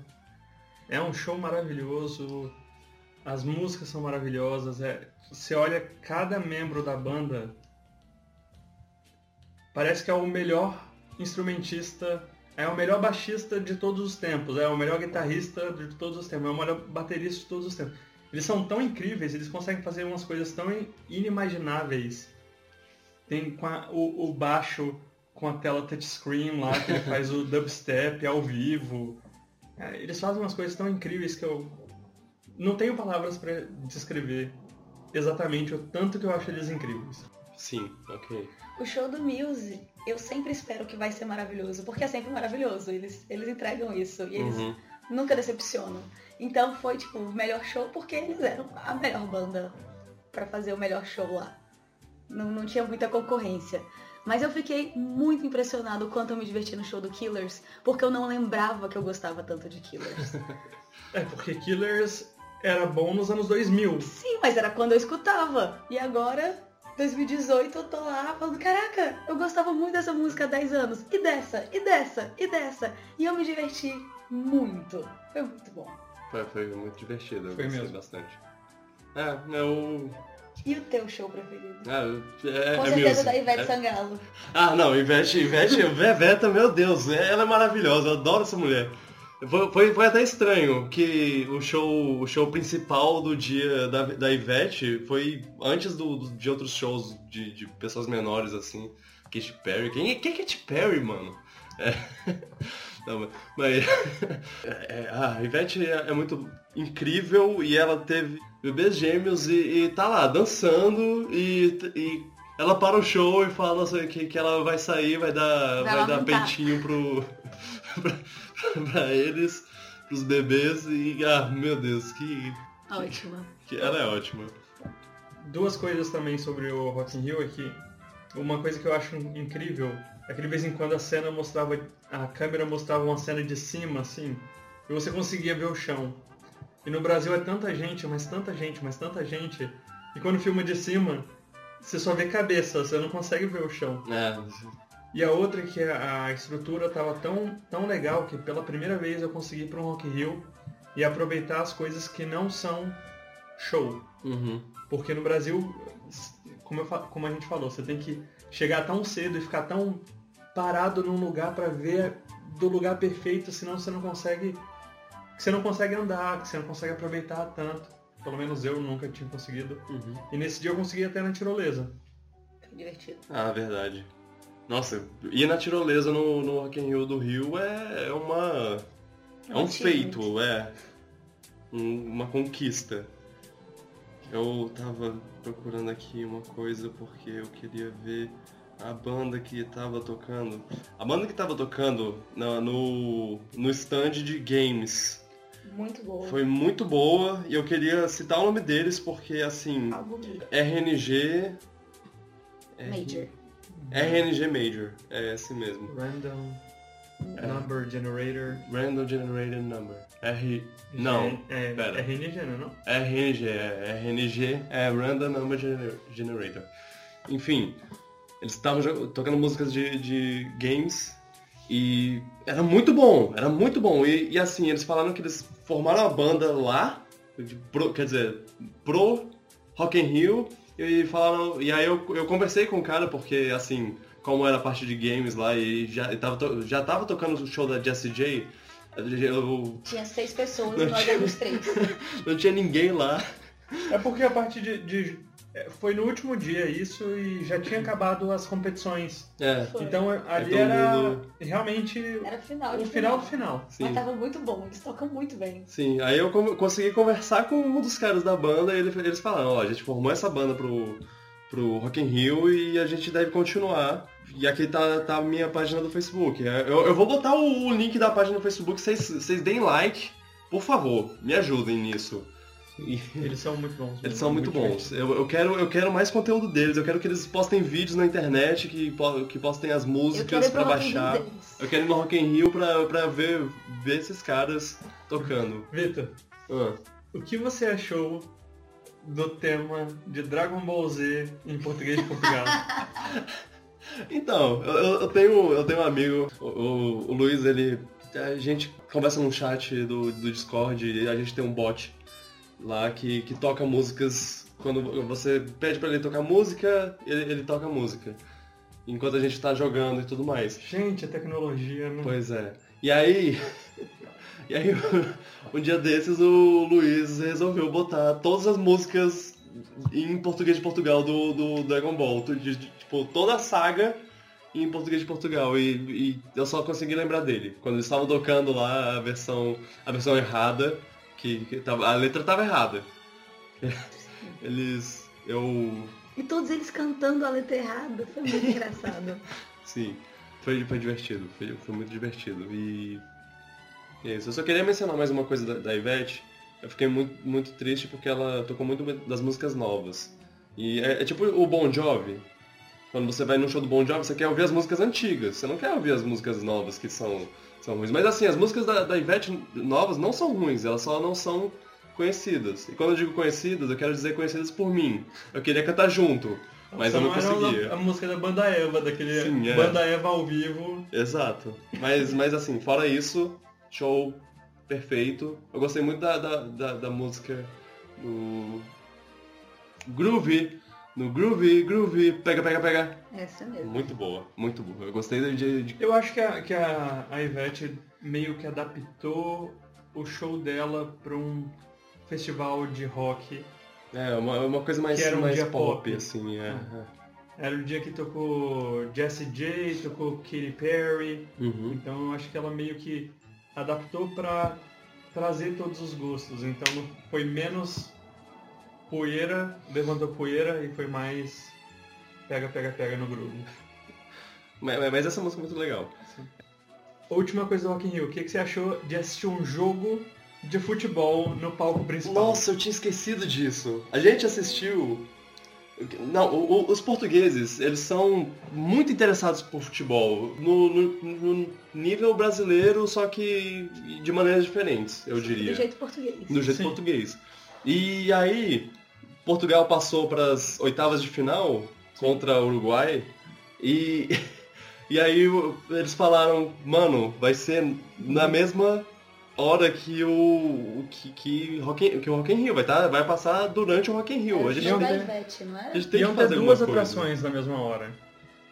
é um show maravilhoso, as músicas são maravilhosas, é, você olha cada membro da banda, parece que é o melhor instrumentista, é o melhor baixista de todos os tempos, é o melhor guitarrista de todos os tempos, é o melhor baterista de todos os tempos. Eles são tão incríveis, eles conseguem fazer umas coisas tão inimagináveis. Tem com a- o, o baixo com a tela touchscreen lá, que ele faz o (laughs) dubstep ao vivo. É, eles fazem umas coisas tão incríveis que eu não tenho palavras pra descrever exatamente o tanto que eu acho eles incríveis. Sim, ok. O show do Muse, eu sempre espero que vai ser maravilhoso, porque é sempre maravilhoso. Eles, eles entregam isso e eles Uhum. nunca decepcionam. Então foi tipo o melhor show porque eles eram a melhor banda pra fazer o melhor show lá. Não, não tinha muita concorrência. Mas eu fiquei muito impressionado quanto eu me diverti no show do Killers, porque eu não lembrava que eu gostava tanto de Killers. (laughs) É, porque Killers era bom nos anos 2000. Sim, mas era quando eu escutava. E agora, 2018, eu tô lá falando, caraca, eu gostava muito dessa música há 10 anos. E dessa, e dessa, e dessa. E eu me diverti muito. Foi muito bom. Foi, foi muito divertido, eu Foi gostei mesmo. bastante. É, eu... E o teu show preferido? É, é, Com é certeza da Ivete É- Sangalo. Ah, não, Ivete, Ivete, Veveta, meu Deus, ela é maravilhosa, eu adoro essa mulher. Foi, foi, foi até estranho que o show, o show principal do dia da, da Ivete foi antes do, do- de outros shows de, de pessoas menores, assim. Katy Perry. Quem, é- quem é Katy Perry, mano? É. Não, mas. (laughs) é, a Ivete é, é muito incrível e ela teve bebês gêmeos e, e tá lá dançando e, e ela para o show e fala assim, que, que ela vai sair, vai dar, Vai vai dar peitinho pro, (laughs) pra, pra eles, pros bebês e. Ah, meu Deus, que, Ótima. que ela é ótima. Duas coisas também sobre o Rock in Rio é que uma coisa que eu acho incrível é que de vez em quando a cena mostrava, a câmera mostrava uma cena de cima, assim, e você conseguia ver o chão. E no Brasil é tanta gente, mas tanta gente, mas tanta gente, e quando filma de cima, você só vê cabeça, você não consegue ver o chão. É, E a outra é que a estrutura estava tão, tão legal que pela primeira vez eu consegui ir para um Rock Rio e aproveitar as coisas que não são show. uhum. Porque no Brasil, como, eu como a gente falou, você tem que chegar tão cedo e ficar tão parado num lugar para ver do lugar perfeito, senão você não consegue. Você não consegue andar, que você não consegue aproveitar tanto. Pelo menos eu nunca tinha conseguido. Uhum. E nesse dia eu consegui até na tirolesa. Foi divertido. Ah, verdade. Nossa, ir na tirolesa no, no Rock in Rio do Rio é, é uma. É um Um feito, é. Um- uma conquista. Eu tava procurando aqui uma coisa porque eu queria ver a banda que tava tocando. A banda que tava tocando na- no, no stand de games Muito boa. foi muito boa e eu queria citar o nome deles porque assim. Lindo. RNG. Major. RNG Major, é esse mesmo. Random Number Generator. Random Generated Number. R. Não, É, pera. é RNG, não é não? RNG, é RNG é Random Number Gener- Generator. Enfim, eles estavam tocando músicas de, de games e era muito bom, era muito bom. E, e assim, eles falaram que eles formaram a banda lá, pro- quer dizer, pro Rock in Rio, e falaram. E aí eu, eu conversei com o cara porque assim, como era a parte de games lá e já e tava, já tava tocando o show da Jessie J, eu, Tinha seis pessoas e nós éramos três. (laughs) não tinha ninguém lá. É porque a parte de, de- é, Foi no último dia isso e já tinha acabado as competições. É, Foi. Então ali todo era mundo- realmente Era final o de final do final. sim. Mas tava muito bom, eles tocam muito bem. Sim, aí eu consegui conversar com um dos caras da banda e ele- eles falaram, ó, a gente formou essa banda pro, pro Rock in Rio e a gente deve continuar. E aqui tá, tá a minha página do Facebook. É, Eu, eu vou botar o, o link da página do Facebook, vocês, deem like, por favor, me ajudem nisso. E- Eles são muito bons. eles são muito bons. Eu, eu, quero, eu quero mais conteúdo deles, eu quero que eles postem vídeos na internet, que, po- que postem as músicas pra baixar. Eu quero ir no Rock in Rio pra, pra ver, ver esses caras tocando. Vitor, Ah. o que você achou do tema de Dragon Ball Z em português de Portugal? (laughs) Então, eu, eu- tenho, eu tenho um amigo, o, o- o Luiz, ele. A gente conversa num chat do, do Discord e a gente tem um bot lá que, que toca músicas. Quando você pede pra ele tocar música, ele, ele toca música. Enquanto a gente tá jogando e tudo mais. Gente, a tecnologia, né? Pois é. E aí. (laughs) E aí, (laughs) um dia desses, o Luiz resolveu botar todas as músicas em português de Portugal do, do Dragon Ball. De, de, tipo, toda a saga em português de Portugal. E, e, eu só consegui lembrar dele. Quando eles estavam tocando lá a versão, a versão errada, que, que tava, a letra tava errada. (laughs) Eles. Eu. E todos eles cantando a letra errada. Foi muito engraçado. (laughs) Sim. Foi, foi divertido. Foi, foi muito divertido. E. É isso. Eu só queria mencionar mais uma coisa da, da Ivete. Eu fiquei muito, muito triste porque ela tocou muito das músicas novas. E é, é tipo o Bon Jovi. Quando você vai num show do Bon Jovi, você quer ouvir as músicas antigas. Você não quer ouvir as músicas novas que são, são ruins. Mas assim, as músicas da, da Ivete novas não são ruins. Elas só não são conhecidas. E quando eu digo conhecidas, eu quero dizer conhecidas por mim. Eu queria cantar junto, mas eu não conseguia. A, a música da Banda Eva, daquele Sim, é. Banda Eva ao vivo. Exato. Mas, mas assim, fora isso, show perfeito. Eu gostei muito da, da, da, da música do Groovy. No Groovy, Groovy, pega, pega, pega. Essa mesmo. Muito boa, muito boa. Eu gostei de... de... Eu acho que, a, que a, a Ivete meio que adaptou o show dela para um festival de rock. É, uma, uma coisa mais, que era um mais dia pop, pop, assim, é. Uhum. Era o dia que tocou Jessie J, tocou Katy Perry. Uhum. Então eu acho que ela meio que adaptou para trazer todos os gostos. Então foi menos poeira, levantou poeira e foi mais pega, pega, pega no grupo. (laughs) Mas, mas essa música é muito legal. Sim. Última coisa do Rock in Rio, o que, que você achou de assistir um jogo de futebol no palco principal. Nossa, eu tinha esquecido disso. A gente assistiu. Não, o, o, os portugueses, eles são muito interessados por futebol. No, no, no, nível brasileiro, só que de maneiras diferentes, eu diria. Do jeito português. Do jeito Sim. português. E aí, Portugal passou para as oitavas de final contra o Uruguai. E, (laughs) e aí eles falaram, mano, vai ser na mesma hora que o que, que, Rock, que o Rock in Rio vai, tá, vai passar durante o Rock in Rio. É, a gente tem, Ivete, não é? a gente tem Iam que fazer ter duas coisa. atrações na mesma hora.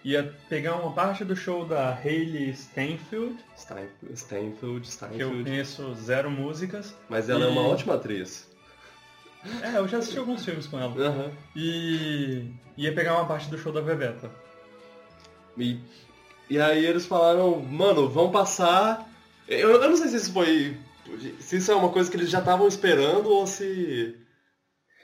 Ia pegar uma parte do show da Hayley Steinfeld, Steinfeld, Steinfeld, que eu conheço zero músicas. Mas ela E- é uma ótima atriz. É, eu já assisti alguns filmes com ela. E ia pegar uma parte do show da Bebeta. E, e aí eles falaram, mano, vão passar. Eu, eu não sei se isso foi. Se isso é uma coisa que eles já estavam esperando ou se.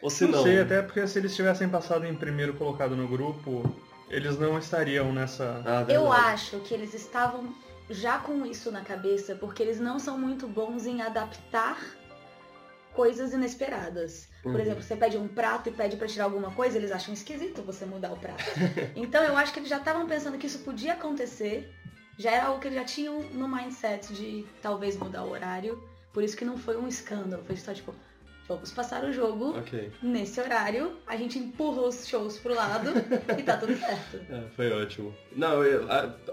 Ou se não, não. sei, até porque se eles tivessem passado em primeiro colocado no grupo, eles não estariam nessa. Ah, Eu acho que eles estavam já com isso na cabeça, porque eles não são muito bons em adaptar coisas inesperadas. Por Uhum. exemplo, você pede um prato e pede pra tirar alguma coisa, eles acham esquisito você mudar o prato. (laughs) então eu acho que eles já estavam pensando que isso podia acontecer, já era algo que eles já tinham no mindset de talvez mudar o horário. Por isso que não foi um escândalo, foi só tipo, vamos passar o jogo Ok. nesse horário, a gente empurra os shows pro lado (laughs) e tá tudo certo. É, foi ótimo. Não,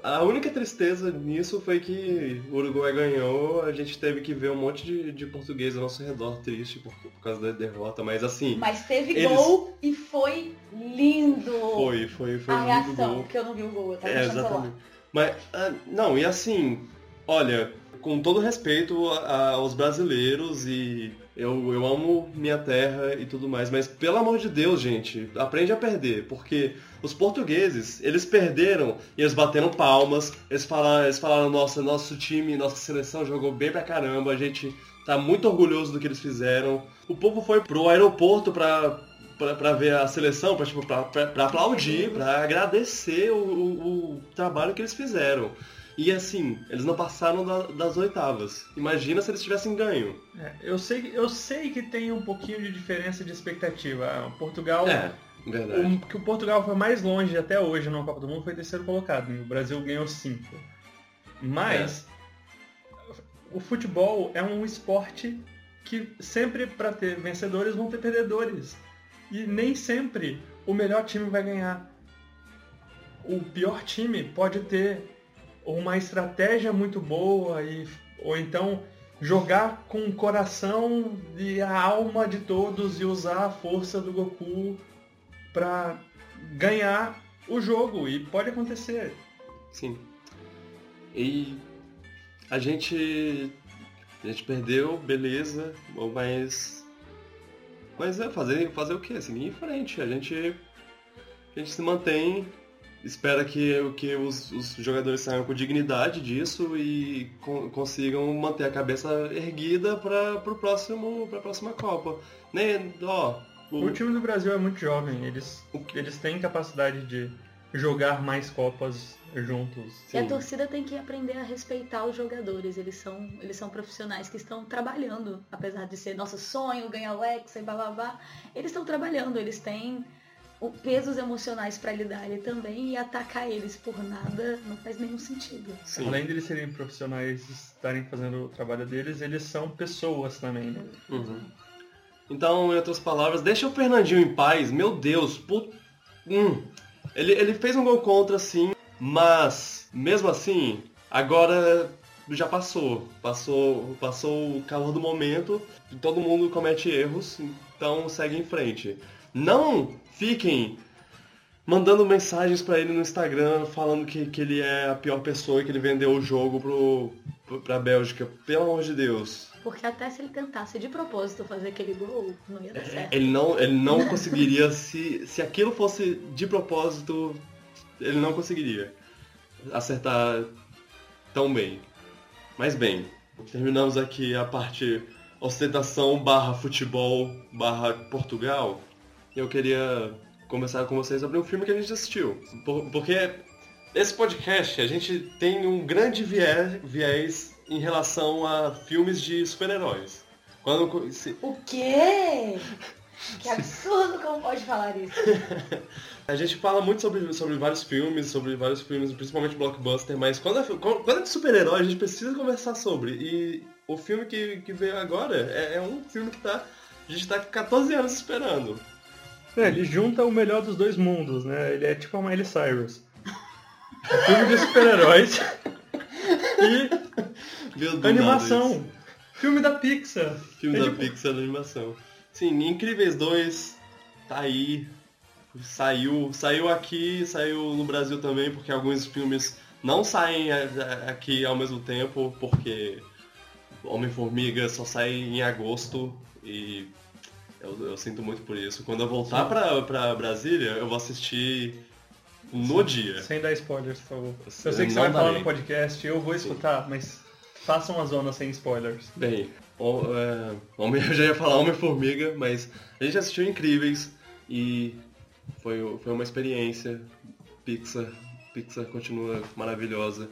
a, a única tristeza nisso foi que o Uruguai ganhou, a gente teve que ver um monte de, de português ao nosso redor triste por, por causa da derrota, mas assim, Mas teve Eles- gol e foi lindo foi, foi, foi a lindo reação, gol. porque eu não vi o gol, eu tava É, celular. Mas, ah, não, e assim, olha, com todo respeito a- a- aos brasileiros e eu, eu amo minha terra e tudo mais, mas pelo amor de Deus, gente, aprende a perder, porque os portugueses, eles perderam e eles bateram palmas, eles falaram, eles falaram nossa, nosso time, nossa seleção jogou bem pra caramba, a gente tá muito orgulhoso do que eles fizeram. O povo foi pro aeroporto pra, pra, pra ver a seleção, pra, tipo, pra, pra, pra aplaudir, pra agradecer o, o, o trabalho que eles fizeram. E assim, eles não passaram da- das oitavas. Imagina se eles tivessem ganho. É, eu, sei, eu sei que tem um pouquinho de diferença de expectativa. Ah, O Portugal. É, verdade. O que o Portugal foi mais longe até hoje na Copa do Mundo foi terceiro colocado. O Brasil ganhou cinco. Mas o futebol é um esporte que sempre para ter vencedores vão ter perdedores. E nem sempre o melhor time vai ganhar. O pior time pode ter uma estratégia muito boa e ou então jogar com o coração e a alma de todos e usar a força do Goku para ganhar o jogo e pode acontecer. Sim. E a gente A gente perdeu, beleza, mas. Mas é fazer, fazer o quê? Seguir em frente. A gente. A gente se mantém, espera que, que os, os jogadores saiam com dignidade disso e con- consigam manter a cabeça erguida para pro próximo, pra próxima Copa. Nem, ó, o- O time do Brasil é muito jovem, eles, eles têm capacidade de jogar mais Copas juntos. E a Sim. torcida tem que aprender a respeitar os jogadores. Eles são, eles são profissionais que estão trabalhando. Apesar de ser nosso sonho, ganhar o Hexa e blá blá blá. Eles estão trabalhando, eles têm o- pesos emocionais para lidarem também e atacar eles por nada não faz nenhum sentido. sim. Além de eles serem profissionais e estarem fazendo o trabalho deles, eles são pessoas também, né? Uhum. Então, em outras palavras, deixa o Fernandinho em paz. Meu Deus, put... hum. ele, ele fez um gol contra, sim, mas, mesmo assim, agora já passou. Passou, passou o calor do momento, todo mundo comete erros, então segue em frente. Não fiquem mandando mensagens pra ele no Instagram falando que, que ele é a pior pessoa e que ele vendeu o jogo pro, pro, pra Bélgica. Pelo amor de Deus. Porque até se ele tentasse de propósito fazer aquele gol, não ia dar certo. Ele não, ele não (laughs) conseguiria, se, se aquilo fosse de propósito, ele não conseguiria acertar tão bem. Mas bem, terminamos aqui a parte ostentação barra futebol barra Portugal. Eu queria conversar com vocês sobre um filme que a gente assistiu. Por- porque esse podcast a gente tem um grande viés, viés em relação a filmes de super-heróis. Quando, se- O quê? Que absurdo como pode falar isso. (laughs) A gente fala muito sobre, sobre vários filmes, sobre vários filmes, principalmente blockbuster, mas quando é, quando é de super-herói a gente precisa conversar sobre. E o filme que, que veio agora é, é um filme que tá, a gente tá 14 anos esperando. É, ele junta o melhor dos dois mundos, né? Ele é tipo a Miley Cyrus. Um filme de super-heróis e nada animação. Filme da Pixar. Filme É da tipo- Pixar da animação. Sim, Incríveis 2 tá aí. Saiu, saiu aqui, saiu no Brasil também, porque alguns filmes não saem a- a- aqui ao mesmo tempo, porque Homem-Formiga só sai em agosto e eu, eu sinto muito por isso. Quando eu voltar pra, pra Brasília, eu vou assistir no dia. Sem dar spoilers, por favor. Eu sei Eu que você não vai falar no podcast, eu vou escutar, mas faça uma zona sem spoilers. Bem, o- é, Homem- (laughs) eu já ia falar Homem-Formiga, mas a gente assistiu Incríveis e foi, foi uma experiência. Pixar, Pixar continua maravilhosa.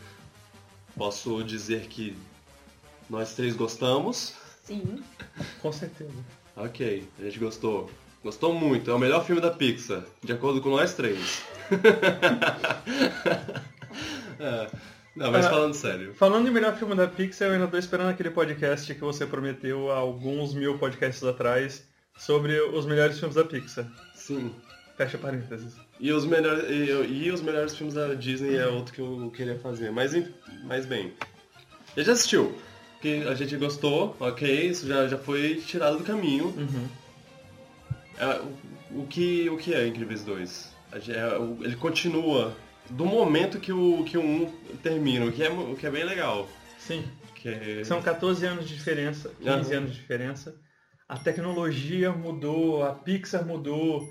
Posso dizer que nós três gostamos. Sim. Com certeza. Ok, a gente gostou. Gostou muito, é o melhor filme da Pixar, de acordo com nós três. (laughs) É, Não, mas Ah, falando sério. Falando em melhor filme da Pixar, eu ainda tô esperando aquele podcast que você prometeu há alguns mil podcasts atrás sobre os melhores filmes da Pixar. Sim. Fecha parênteses. E os, melhores, e, e os melhores filmes da Disney é outro que eu queria fazer. Mas, mas bem. A gente assistiu. Que a gente gostou, ok, isso já, já foi tirado do caminho. Uhum. É, o, o que, o que é Incríveis 2? A gen- é, ele continua do momento que o, que o 1 termina, o que é, o que é bem legal. Sim. Que é- São 14 anos de diferença, 15 Aham. anos de diferença. A tecnologia mudou, a Pixar mudou,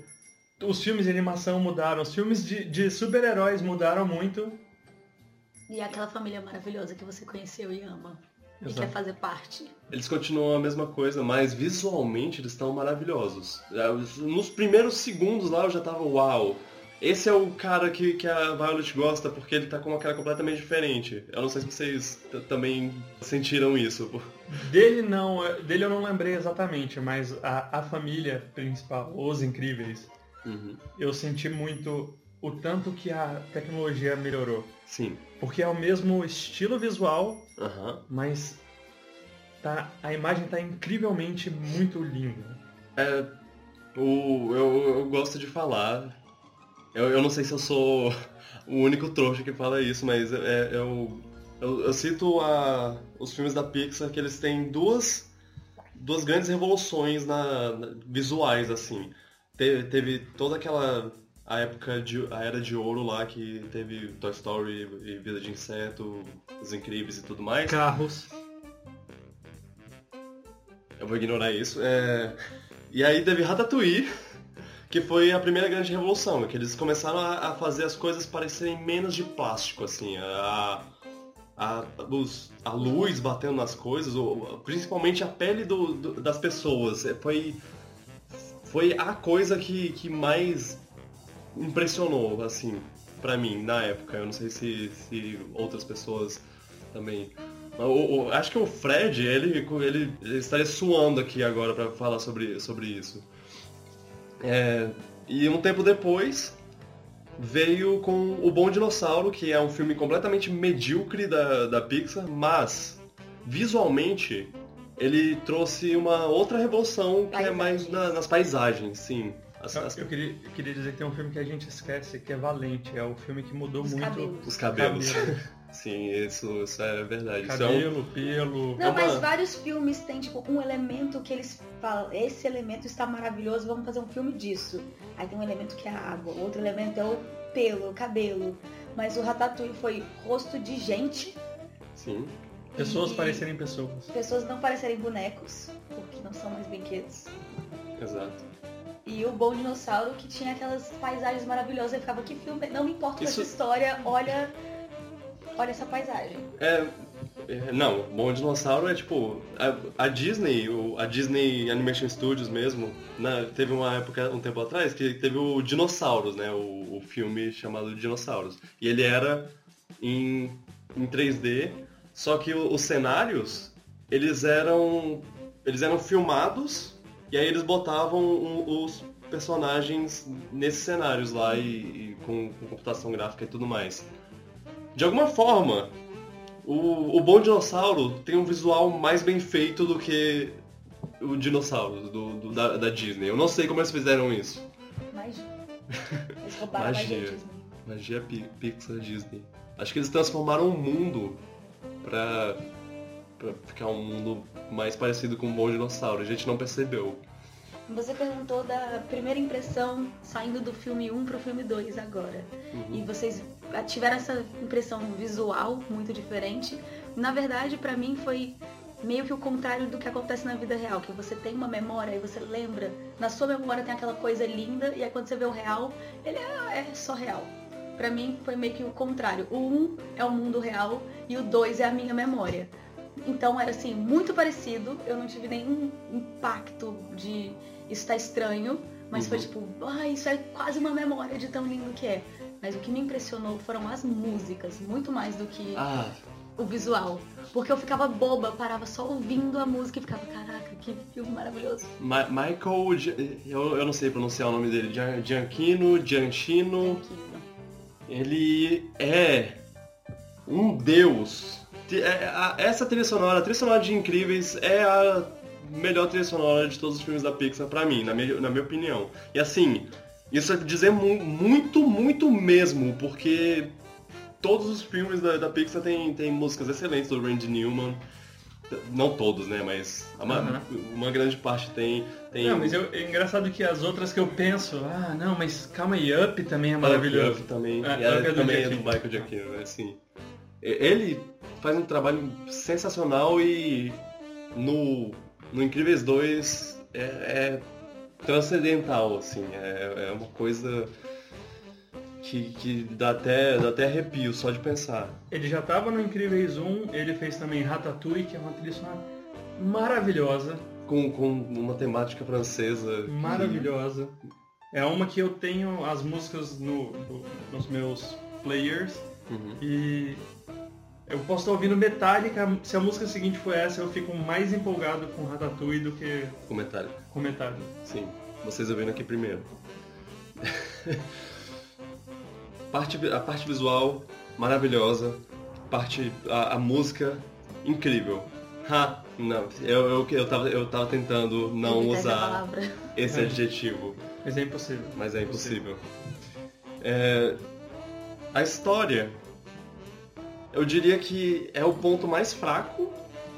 os filmes de animação mudaram, os filmes de, de super-heróis mudaram muito. E aquela família maravilhosa que você conheceu e ama. E Exato. quer fazer parte. Eles continuam a mesma coisa, mas visualmente eles estão maravilhosos. É, Nos primeiros segundos lá eu já tava, uau, esse é o cara que, que a Violet gosta porque ele tá com uma cara completamente diferente. Eu não sei se vocês também sentiram isso. Dele não, dele eu não lembrei exatamente, mas a, a família principal, os incríveis, Uhum. eu senti muito o tanto que a tecnologia melhorou. Sim. Porque é o mesmo estilo visual, Aham. mas tá, a imagem tá incrivelmente muito linda. É, o, eu, eu gosto de falar. Eu, eu não sei se eu sou o único trouxa que fala isso, mas é, eu, eu, eu cito a, os filmes da Pixar que eles têm duas, duas grandes revoluções na, na- visuais, assim. Teve, teve toda aquela a época de a era de ouro lá que teve Toy Story e Vida de Inseto, Os Incríveis e tudo mais. Carros. eu vou ignorar isso. É... E aí teve Ratatouille, que foi a primeira grande revolução, que eles começaram a, a fazer as coisas parecerem menos de plástico, assim, a, a, os, a luz batendo nas coisas, ou, principalmente a pele do, do, das pessoas. É, foi, foi a coisa que, que mais impressionou, assim, pra mim, na época. Eu não sei se, se outras pessoas também. O, o, acho que o Fred, ele, ele, ele estaria suando aqui agora para falar sobre, sobre isso. É, e um tempo depois veio com O Bom Dinossauro, que é um filme completamente medíocre da, da Pixar, mas visualmente ele trouxe uma outra revolução que Paisagens. é mais na- nas paisagens, sim. As- as- Eu queria, eu queria dizer que tem um filme que a gente esquece, que é Valente. É o filme que mudou Os muito. cabelos. os cabelos. Cabelo. (laughs) Sim, isso, isso é verdade. É Cabelo, pelo. Não, É uma- mas vários filmes têm, tipo, um elemento que eles falam, esse elemento está maravilhoso, vamos fazer um filme disso. Aí tem um elemento que é a água, outro elemento é o pelo, o cabelo. Mas o Ratatouille foi rosto de gente, Sim. Pessoas e parecerem pessoas. pessoas não parecerem bonecos, porque não são mais brinquedos. Exato. E o Bom Dinossauro, que tinha aquelas paisagens maravilhosas, eu ficava, que filme, não me importa com Isso- essa história, olha, olha essa paisagem. É, é, não, Bom Dinossauro é tipo. A, a Disney, o- a Disney Animation Studios mesmo, né, teve uma época, um tempo atrás, que teve o Dinossauros, né? O, o filme chamado Dinossauros. E ele era em, em 3D, só que os cenários, eles eram. Eles eram filmados e aí eles botavam um- os personagens nesses cenários lá e, e com, com computação gráfica e tudo mais. De alguma forma, o, o Bom Dinossauro tem um visual mais bem feito do que o Dinossauro do, do- da, da Disney. Eu não sei como eles fizeram isso. Magia. (laughs) Eles roubaram magia Magia. Magia Pi- Pixar Disney. Acho que eles transformaram o mundo pra, pra ficar um mundo mais parecido com o Bom Dinossauro. A gente não percebeu. Você perguntou da primeira impressão saindo do filme 1 pro filme 2 agora. E vocês tiveram essa impressão visual muito diferente. Na verdade, pra mim foi meio que o contrário do que acontece na vida real, que você tem uma memória e você lembra, na sua memória tem aquela coisa linda e aí quando você vê o real, ele é, é só real. Pra mim foi meio que o contrário. O 1 é o mundo real e o 2 é a minha memória. Então era assim, muito parecido, eu não tive nenhum impacto de isso tá estranho, mas foi Uhum. tipo, ah, isso é quase uma memória de tão lindo que é. Mas o que me impressionou foram as músicas, muito mais do que Ah, o visual. Porque eu ficava boba, parava só ouvindo a música e ficava, caraca, que filme maravilhoso. Ma- Michael. Eu, eu não sei pronunciar o nome dele. Gian- Gianchino, Gianchino. Ele é um deus. É- Essa trilha sonora, a trilha sonora de Incríveis é a melhor trilha sonora de todos os filmes da Pixar pra mim, na minha, na minha opinião. E assim, isso é dizer mu- muito, muito mesmo, porque todos os filmes da, da Pixar tem, tem músicas excelentes do Randy Newman. Não todos, né? Mas a ma- Aham. uma grande parte tem. tem Não, mas eu- é engraçado que as outras que eu penso, ah, não, mas calma aí, Up também é maravilhoso. Up também. É, e Up é do também é do. Michael Giacchino, né? Assim, ele faz um trabalho sensacional e no, no Incríveis 2 é, é transcendental, assim. É, é uma coisa que, que dá, até, dá até arrepio só de pensar. Ele já tava no Incríveis 1, ele fez também Ratatouille, que é uma trilha sonora maravilhosa, Com, com uma temática francesa. que- maravilhosa. É uma que eu tenho as músicas no- no- nos meus players Uhum. e eu posso estar ouvindo Metallica, se a música seguinte for essa, eu fico mais empolgado com Ratatouille do que Comentário. com Metallica. Sim, vocês ouvindo aqui primeiro. (laughs) parte, a parte visual maravilhosa, parte a, a música incrível. Ha, não, eu, eu, eu, tava, eu tava tentando não Evitar usar esse É. adjetivo, Mas é impossível. mas é impossível. É, a história, eu diria que é o ponto mais fraco,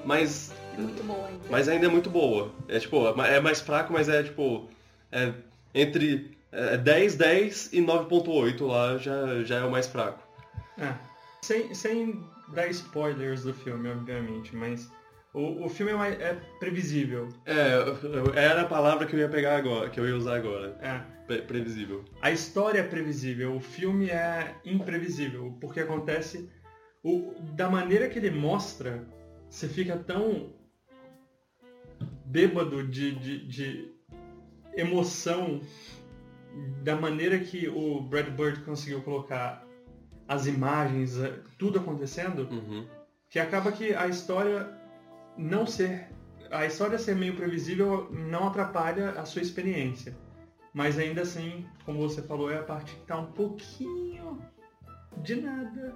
mas Muito boa ainda. mas ainda é muito boa. É tipo, é mais fraco, mas é tipo. É entre é, 10, 10 e 9.8 lá já, já é o mais fraco. É. Sem, sem dar spoilers do filme, obviamente, mas O, o filme é, mais- é previsível. É, era a palavra que eu ia pegar agora, que eu ia usar agora. É. Pre- previsível. A história é previsível, o filme é imprevisível, porque acontece o, da maneira que ele mostra, você fica tão bêbado de, de, de emoção da maneira que o Brad Bird conseguiu colocar as imagens, eh, tudo acontecendo, Uhum. que acaba que a história não ser a história ser meio previsível não atrapalha a sua experiência mas ainda assim como você falou é a parte que está um pouquinho de nada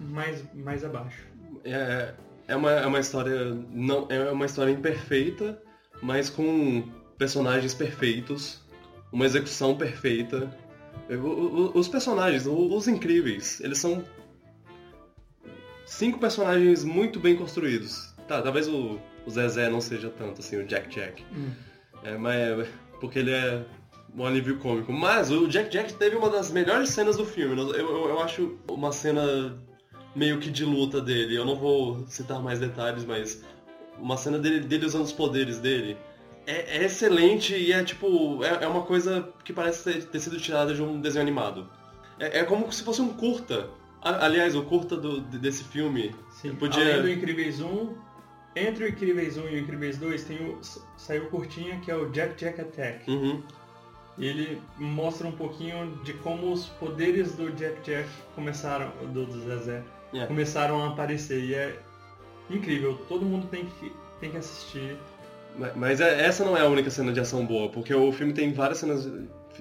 mais mais abaixo É, é, uma, é uma história. Não, é uma história imperfeita, mas com personagens perfeitos, uma execução perfeita. Os personagens, os incríveis, eles são cinco personagens muito bem construídos. Tá, talvez o, o Zezé não seja tanto assim, o Jack Jack. É, mas porque ele é um alívio cômico. Mas o Jack Jack teve uma das melhores cenas do filme. Eu, eu, eu acho uma cena meio que de luta dele. Eu não vou citar mais detalhes, mas uma cena dele, dele usando os poderes dele é, é excelente e é tipo. É, é uma coisa que parece ter, ter sido tirada de um desenho animado. É, é como se fosse um curta. A- Aliás, o curta do- desse filme. Sim, Podia- além do Incríveis 1 entre o Incríveis 1 e o Incríveis 2 tem o, saiu curtinha que é o Jack Jack Attack Uhum. E ele mostra um pouquinho de como os poderes do Jack Jack começaram, do, do Zezé, Yeah. começaram a aparecer. E é incrível, todo mundo tem que, tem que assistir. Ma- Mas é- essa não é a única cena de ação boa, porque o filme tem várias cenas,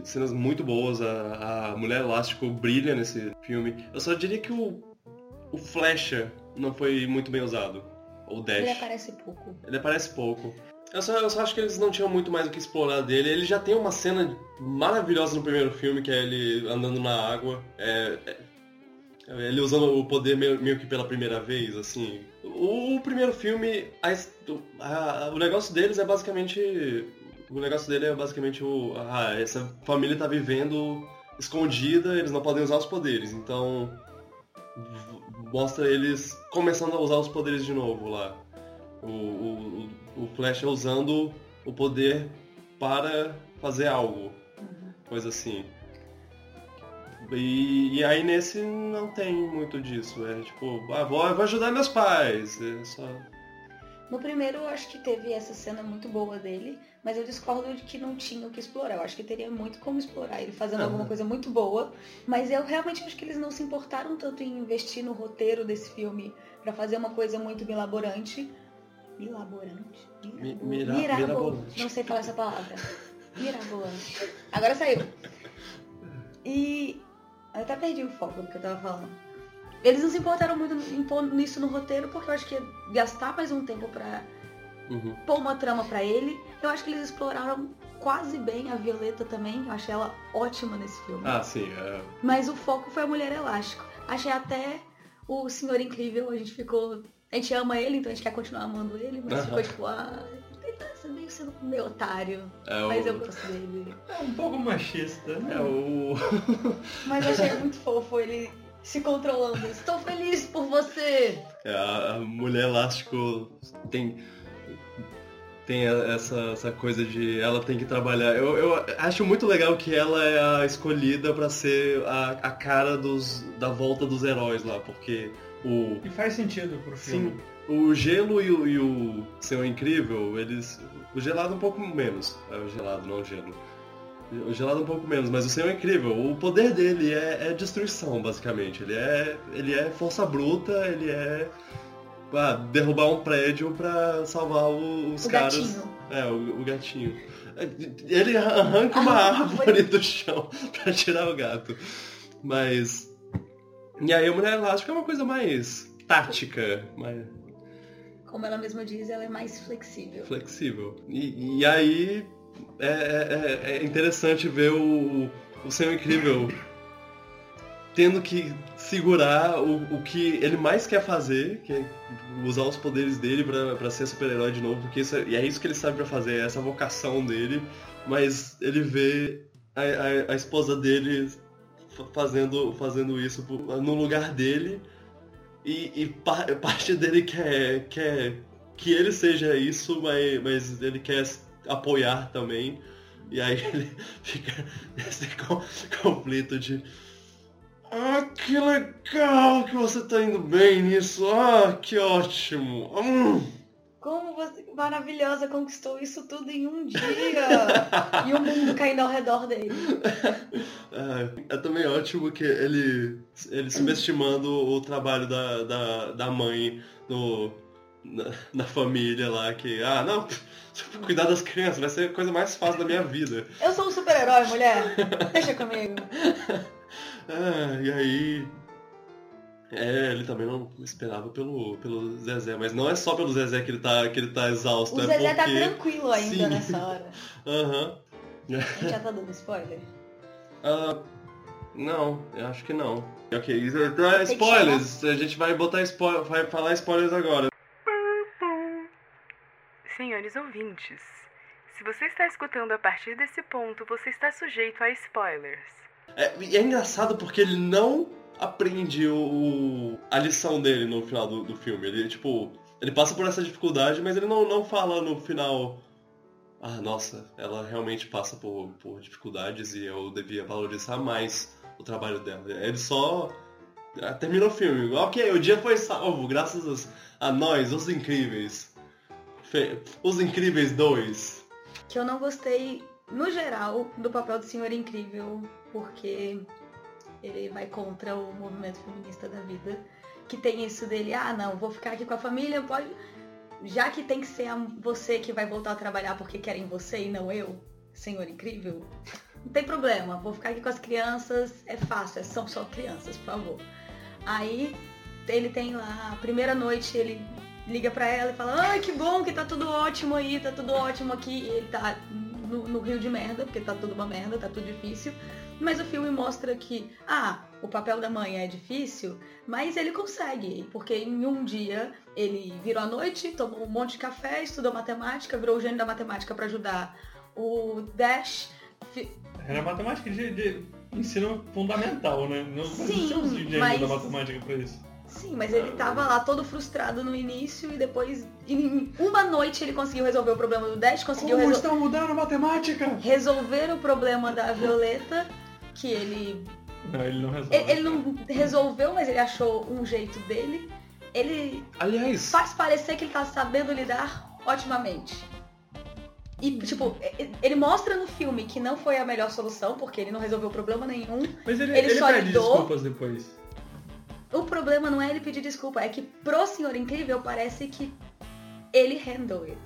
cenas muito boas. A, a Mulher Elástico brilha nesse filme. Eu só diria que o, o Flecha não foi muito bem usado. Ou Dash. Ele aparece pouco. Ele aparece pouco. Eu só, eu só acho que eles não tinham muito mais o que explorar dele. Ele já tem uma cena maravilhosa no primeiro filme, que é ele andando na água. É, é- ele usando o poder meio, meio que pela primeira vez, assim. O, primeiro filme, a a- o negócio deles é basicamente. O negócio dele é basicamente o. Ah, essa família tá vivendo escondida, eles não podem usar os poderes. Então. Mostra eles começando a usar os poderes de novo lá o, o, o o Flash usando o poder para fazer algo. Coisa assim. E, e aí nesse não tem muito disso. É tipo, ah, vou, vou ajudar meus pais. É só. No primeiro eu acho que teve essa cena muito boa dele, mas eu discordo de que não tinha o que explorar. Eu acho que teria muito como explorar ele fazendo Aham. alguma coisa muito boa, mas eu realmente acho que eles não se importaram tanto em investir no roteiro desse filme pra fazer uma coisa muito milaborante. Milaborante? Mi- Mirabo- mira- mirabo- mirabolante. Não sei falar essa palavra. Mirabolante. Agora saiu. E eu até perdi o foco do que eu tava falando. Eles não se importaram muito em pôr nisso no roteiro, porque eu acho que ia gastar mais um tempo pra Uhum. pôr uma trama pra ele. Eu acho que eles exploraram quase bem a Violeta também. Eu achei ela ótima nesse filme. Ah, sim. é. Mas o foco foi a Mulher Elástico. Achei até o Senhor Incrível, a gente ficou. A gente ama ele, então a gente quer continuar amando ele, mas Aham. ficou tipo, ah, meio sendo meio otário. É Mas eu o. gosto dele. É um pouco machista, né? É o. (laughs) Mas eu achei muito fofo ele se controlando. Estou feliz por você! É, a, mulher elástico tem. Tem essa, essa coisa de ela tem que trabalhar. Eu, eu acho muito legal que ela é a escolhida pra ser a, a cara dos, da volta dos heróis lá, porque o. E faz sentido pro filme. Sim, o gelo e o, e o Senhor Incrível, eles. O gelado um pouco menos. É o gelado, não o gelo. O gelado um pouco menos, mas o Senhor Incrível, o poder dele é, é destruição, basicamente. Ele é, ele é força bruta, ele é. ah, derrubar um prédio pra salvar o- os O caras. gatinho. É, o, o gatinho. Ele arranca uma (laughs) Ah, árvore do chão (laughs) pra tirar o gato. Mas. E aí a Mulher Elástica é uma coisa mais tática, mais Como ela mesma diz, ela é mais flexível. flexível. E, e aí é, é- é interessante ver o, o Senhor Incrível tendo que segurar o, o que ele mais quer fazer, que é usar os poderes dele pra ser super-herói de novo, porque isso é, e é isso que ele sabe pra fazer, é essa vocação dele, mas ele vê a, a- a esposa dele fa- fazendo, fazendo isso no lugar dele e, e pa- (laughs) parte dele quer, quer, que ele seja isso, mas, mas ele quer apoiar também. E aí (laughs) ele fica nesse conflito de. Ah, que legal que você tá indo bem nisso. Ah, que ótimo. Hum. Como você maravilhosa conquistou isso tudo em um dia. (laughs) e o mundo caindo ao redor dele. É, é também ótimo que ele, ele subestimando o trabalho da, da, da mãe no, na, na, família lá, que, ah, não, (laughs) cuidar das crianças vai ser a coisa mais fácil da minha vida. Eu sou um super-herói, mulher. Deixa comigo. Ah, (laughs) e aí. É, ele também não esperava pelo, pelo Zezé, mas não é só pelo Zezé que ele tá, que ele tá exausto. O é Zezé porque... tá tranquilo ainda Sim. nessa hora. (laughs) Aham. Uhum. A gente já tá dando spoiler? Uh, não, eu acho que não. Ok, então é spoilers. A gente vai botar spoiler, vai falar spoilers agora. Senhores ouvintes, se você está escutando a partir desse ponto, você está sujeito a spoilers. É, é engraçado porque ele não aprende o, a lição dele no final do, do filme. Ele, tipo, ele passa por essa dificuldade, mas ele não, não fala no final. Ah, nossa, ela realmente passa por, por dificuldades e eu devia valorizar mais o trabalho dela. Ele só ah, termina o filme. Ok, o dia foi salvo, graças a nós, os incríveis. Os Incríveis 2. Que eu não gostei, no geral, do papel do Senhor Incrível, porque ele vai contra o movimento feminista da vida. Que tem isso dele, ah não, vou ficar aqui com a família, pode. Já que tem que ser você que vai voltar a trabalhar porque querem você e não eu, Senhor Incrível, não tem problema, vou ficar aqui com as crianças, é fácil, são só crianças, por favor. Aí ele tem lá, a primeira noite ele liga pra ela e fala, ai que bom que tá tudo ótimo aí, tá tudo ótimo aqui. E ele tá no, no rio de merda, porque tá tudo uma merda, tá tudo difícil. Mas o filme mostra que, ah, o papel da mãe é difícil, mas ele consegue, porque em um dia ele virou à noite, tomou um monte de café, estudou matemática, virou o gênio da matemática para ajudar o Dash. Era matemática de, de ensino fundamental, né? Não Sim, um gênio mas... da matemática pra isso. Sim, mas ele tava lá todo frustrado no início e depois, em uma noite, ele conseguiu resolver o problema do Dash, conseguiu Como estão mudando a matemática? Resolver o problema da Violeta, que ele. Não, ele não resolveu. Ele, ele não resolveu, mas ele achou um jeito dele. Ele Aliás. faz parecer que ele tá sabendo lidar otimamente. E, tipo, ele mostra no filme que não foi a melhor solução, porque ele não resolveu problema nenhum. Mas ele, ele, ele só pede lidou... desculpas depois. O problema não é ele pedir desculpa, é que pro Senhor Incrível parece que ele handle it.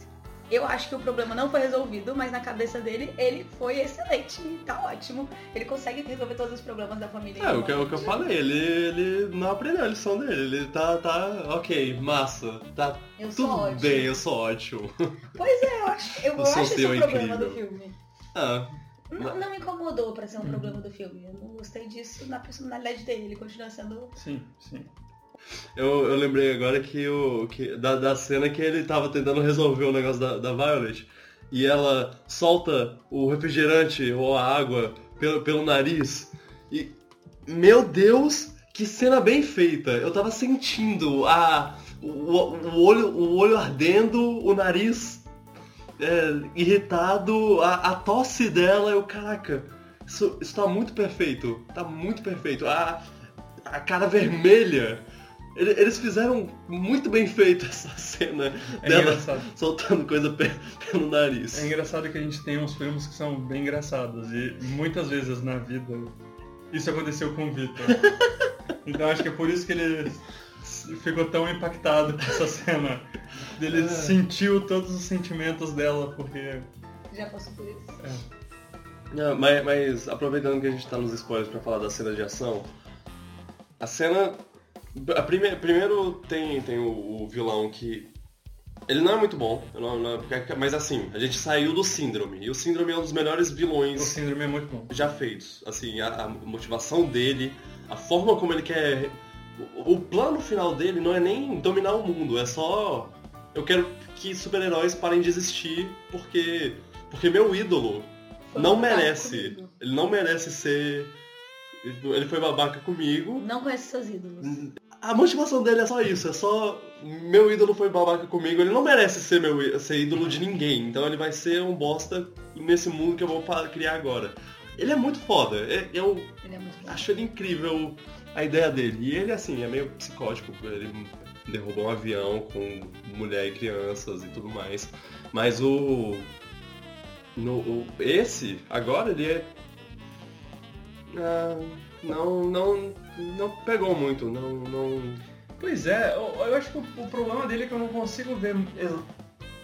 Eu acho que o problema não foi resolvido, mas na cabeça dele ele foi excelente, tá ótimo. Ele consegue resolver todos os problemas da família. É, o que, o que eu falei, ele, ele não aprendeu a lição dele. Ele tá, tá ok, massa, tá eu tudo bem, eu sou ótimo. Pois é, eu acho, eu, (laughs) eu acho esse o problema do filme. Ah, não, não me incomodou para ser um uhum. problema do filme. Eu não gostei disso na personalidade dele. Ele continua sendo. Sim, sim. Eu, eu lembrei agora que o. Que, da, da cena que ele tava tentando resolver o negócio da, da Violet. E ela solta o refrigerante ou a água pelo, pelo nariz. E. Meu Deus! Que cena bem feita! Eu tava sentindo a. O, o, olho, o olho ardendo, o nariz é, irritado, a, a, tosse dela, eu, caraca, isso, isso tá muito perfeito, tá muito perfeito. A, a cara vermelha, eles fizeram muito bem feito (laughs) essa cena é dela engraçado. soltando coisa pelo nariz. É engraçado que a gente tem uns filmes que são bem engraçados e muitas vezes na vida isso aconteceu com o Victor. (laughs) então acho que é por isso que ele ficou tão impactado com essa cena. Ele é. sentiu todos os sentimentos dela, porque. Já passou por isso. É. Não, mas, mas, aproveitando que a gente tá nos spoilers pra falar da cena de ação, a cena. A prime, primeiro tem, tem o, o, vilão que. Ele não é muito bom, não, não, mas assim, a gente saiu do síndrome. E o síndrome é um dos melhores vilões. O síndrome é muito bom. Já feitos. Assim, a, a motivação dele, a forma como ele quer o plano final dele não é nem dominar o mundo, é só. Eu quero que super-heróis parem de existir porque. Porque meu ídolo foi não merece. Comigo. Ele não merece ser. Ele foi babaca comigo. Não conhece seus ídolos. a motivação dele é só isso, é só meu ídolo foi babaca comigo, ele não merece ser meu ser ídolo de ninguém, então ele vai ser um bosta nesse mundo que eu vou criar agora. Ele é muito foda, é- eu Ele é muito acho ele incrível a ideia dele. E ele assim, é meio psicótico, ele derrubou um avião com mulher e crianças e tudo mais. Mas o. No, o- esse, agora ele é. ah, não, não, não pegou muito, não, não. Pois é, eu, eu acho que o, o problema dele é que eu não consigo ver.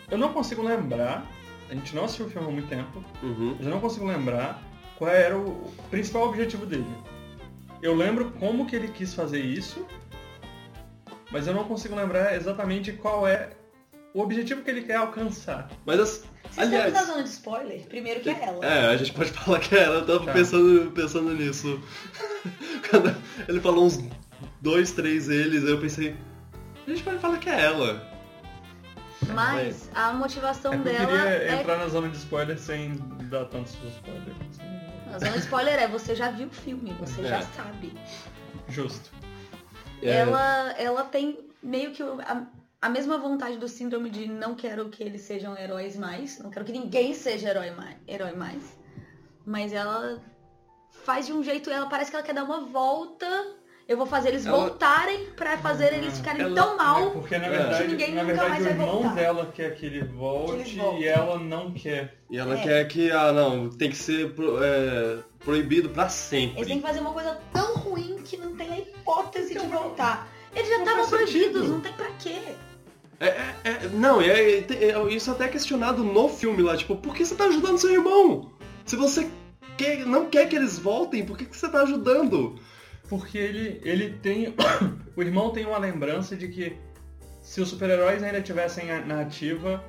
Eu não consigo lembrar. A gente não assistiu o filme há muito tempo. Uhum. Eu não consigo lembrar qual era o principal objetivo dele. Eu lembro como que ele quis fazer isso, mas eu não consigo lembrar exatamente qual é o objetivo que ele quer alcançar. Mas as- Vocês aliás. estão na zona de spoiler? Primeiro que é ela. É, a gente pode falar que ela, eu tava Tá. pensando, pensando nisso. (laughs) Quando ele falou uns dois, três eles, eu pensei, a gente pode falar que é ela. Mas a motivação É que eu dela queria é. entrar na zona de spoiler sem dar tantos spoilers. A zona de spoiler é você já viu o filme, você É. já sabe. Justo. É, Ela, ela tem meio que a, a mesma vontade do síndrome de não quero que eles sejam heróis mais, não quero que ninguém seja herói mais, herói mais. Mas ela faz de um jeito, ela parece que ela quer dar uma volta. Eu vou fazer eles Ela- voltarem pra fazer eles ficarem Ela- tão mal. Porque na É. verdade, Que ninguém na nunca verdade mais o irmão voltar. dela quer que ele volte Que volte. e ela não quer. E ela É. quer que, ah não, tem que ser pro- é, proibido pra Eles têm sempre. que fazer uma coisa tão ruim que não tem a hipótese de voltar. Eles já estavam proibidos, não tem pra quê. É, é- é- não, é, é- é- isso até é questionado no filme lá, tipo, por que você tá ajudando seu irmão? Se você quer- não quer que eles voltem, por que, que você tá ajudando? Porque ele, ele tem. (coughs) o irmão tem uma lembrança de que se os super-heróis ainda tivessem a- na ativa,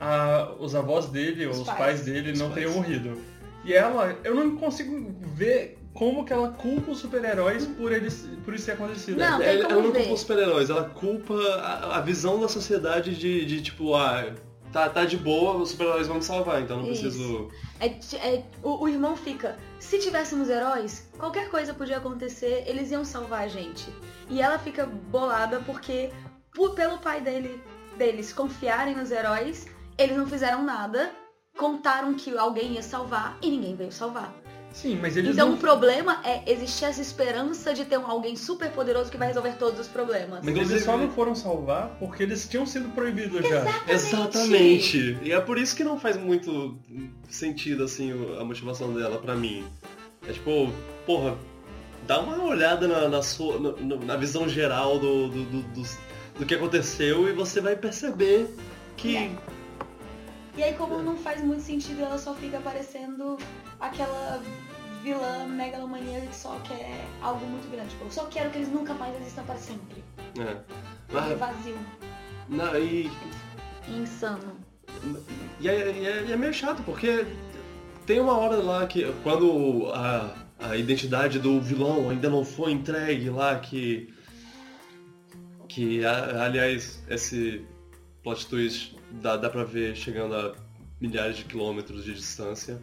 a- os avós dele ou Os os pais. pais, dele Os não pais. teriam morrido. E ela, eu não consigo ver como que ela culpa os super-heróis por, eles, por isso ter acontecido. Não, tem ela, ela não culpa os super-heróis, ela culpa a, a visão da sociedade de, de, tipo, ah, tá, tá de boa, os super-heróis vão me salvar, então não Isso. preciso. É, é- o, o irmão fica, se tivéssemos heróis, qualquer coisa podia acontecer, eles iam salvar a gente. E ela fica bolada porque, por- pelo pai dele, deles confiarem nos heróis, eles não fizeram nada, contaram que alguém ia salvar e ninguém veio salvar. Sim, mas eles então não o problema é existir essa esperança de ter um alguém super poderoso que vai resolver todos os problemas. Mas eles só não foram salvar porque eles tinham sido proibidos já. Exatamente. E é por isso que não faz muito sentido, assim, a motivação dela pra mim. É tipo, porra, dá uma olhada na, na sua, no- na visão geral do, do, do, dos- do que aconteceu e você vai perceber que. É. E aí, como não faz muito sentido, ela só fica parecendo aquela vilã megalomaníaca que só quer algo muito grande. Tipo, eu só quero que eles nunca mais existam para sempre. É. É Mas, vazio. na- e, Insano. e, é, e é- e é meio chato, porque tem uma hora lá que quando a, a identidade do vilão ainda não foi entregue lá, que. Que, a- aliás, esse plot twist dá, dá pra ver chegando a milhares de quilômetros de distância.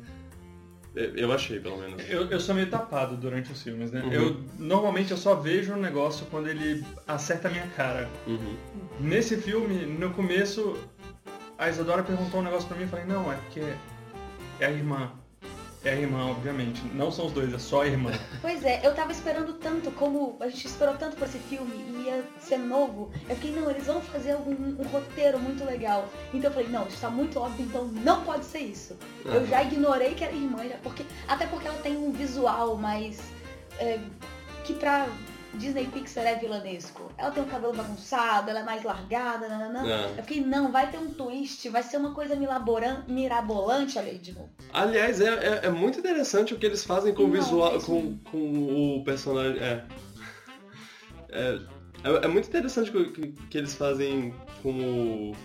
Eu achei, pelo menos. Eu, eu sou meio tapado durante os filmes, né? Uhum. Eu normalmente eu só vejo um negócio quando ele acerta a minha cara. Uhum. Nesse filme, no começo, a Isadora perguntou um negócio pra mim e falei, não, é porque é a irmã. É a irmã, obviamente. Não são os dois, é só a irmã. Pois é, eu tava esperando tanto, como a gente esperou tanto por esse filme e ia ser novo. Eu fiquei, não, eles vão fazer algum, um roteiro muito legal. Então eu falei, não, isso tá muito óbvio, então não pode ser isso. Eu Ah. já ignorei que era irmã, porque, até porque ela tem um visual mais. é, que pra Disney Pixar é vilanesco. Ela tem o cabelo bagunçado, ela é mais largada, nananã. É. Eu fiquei, não, vai ter um twist, vai ser uma coisa mirabolante, aí de novo. Aliás, é, é, é muito interessante o que eles fazem com o Não, visual, fez com, com o personagem. É. É, é, é muito interessante o que, que eles fazem com o.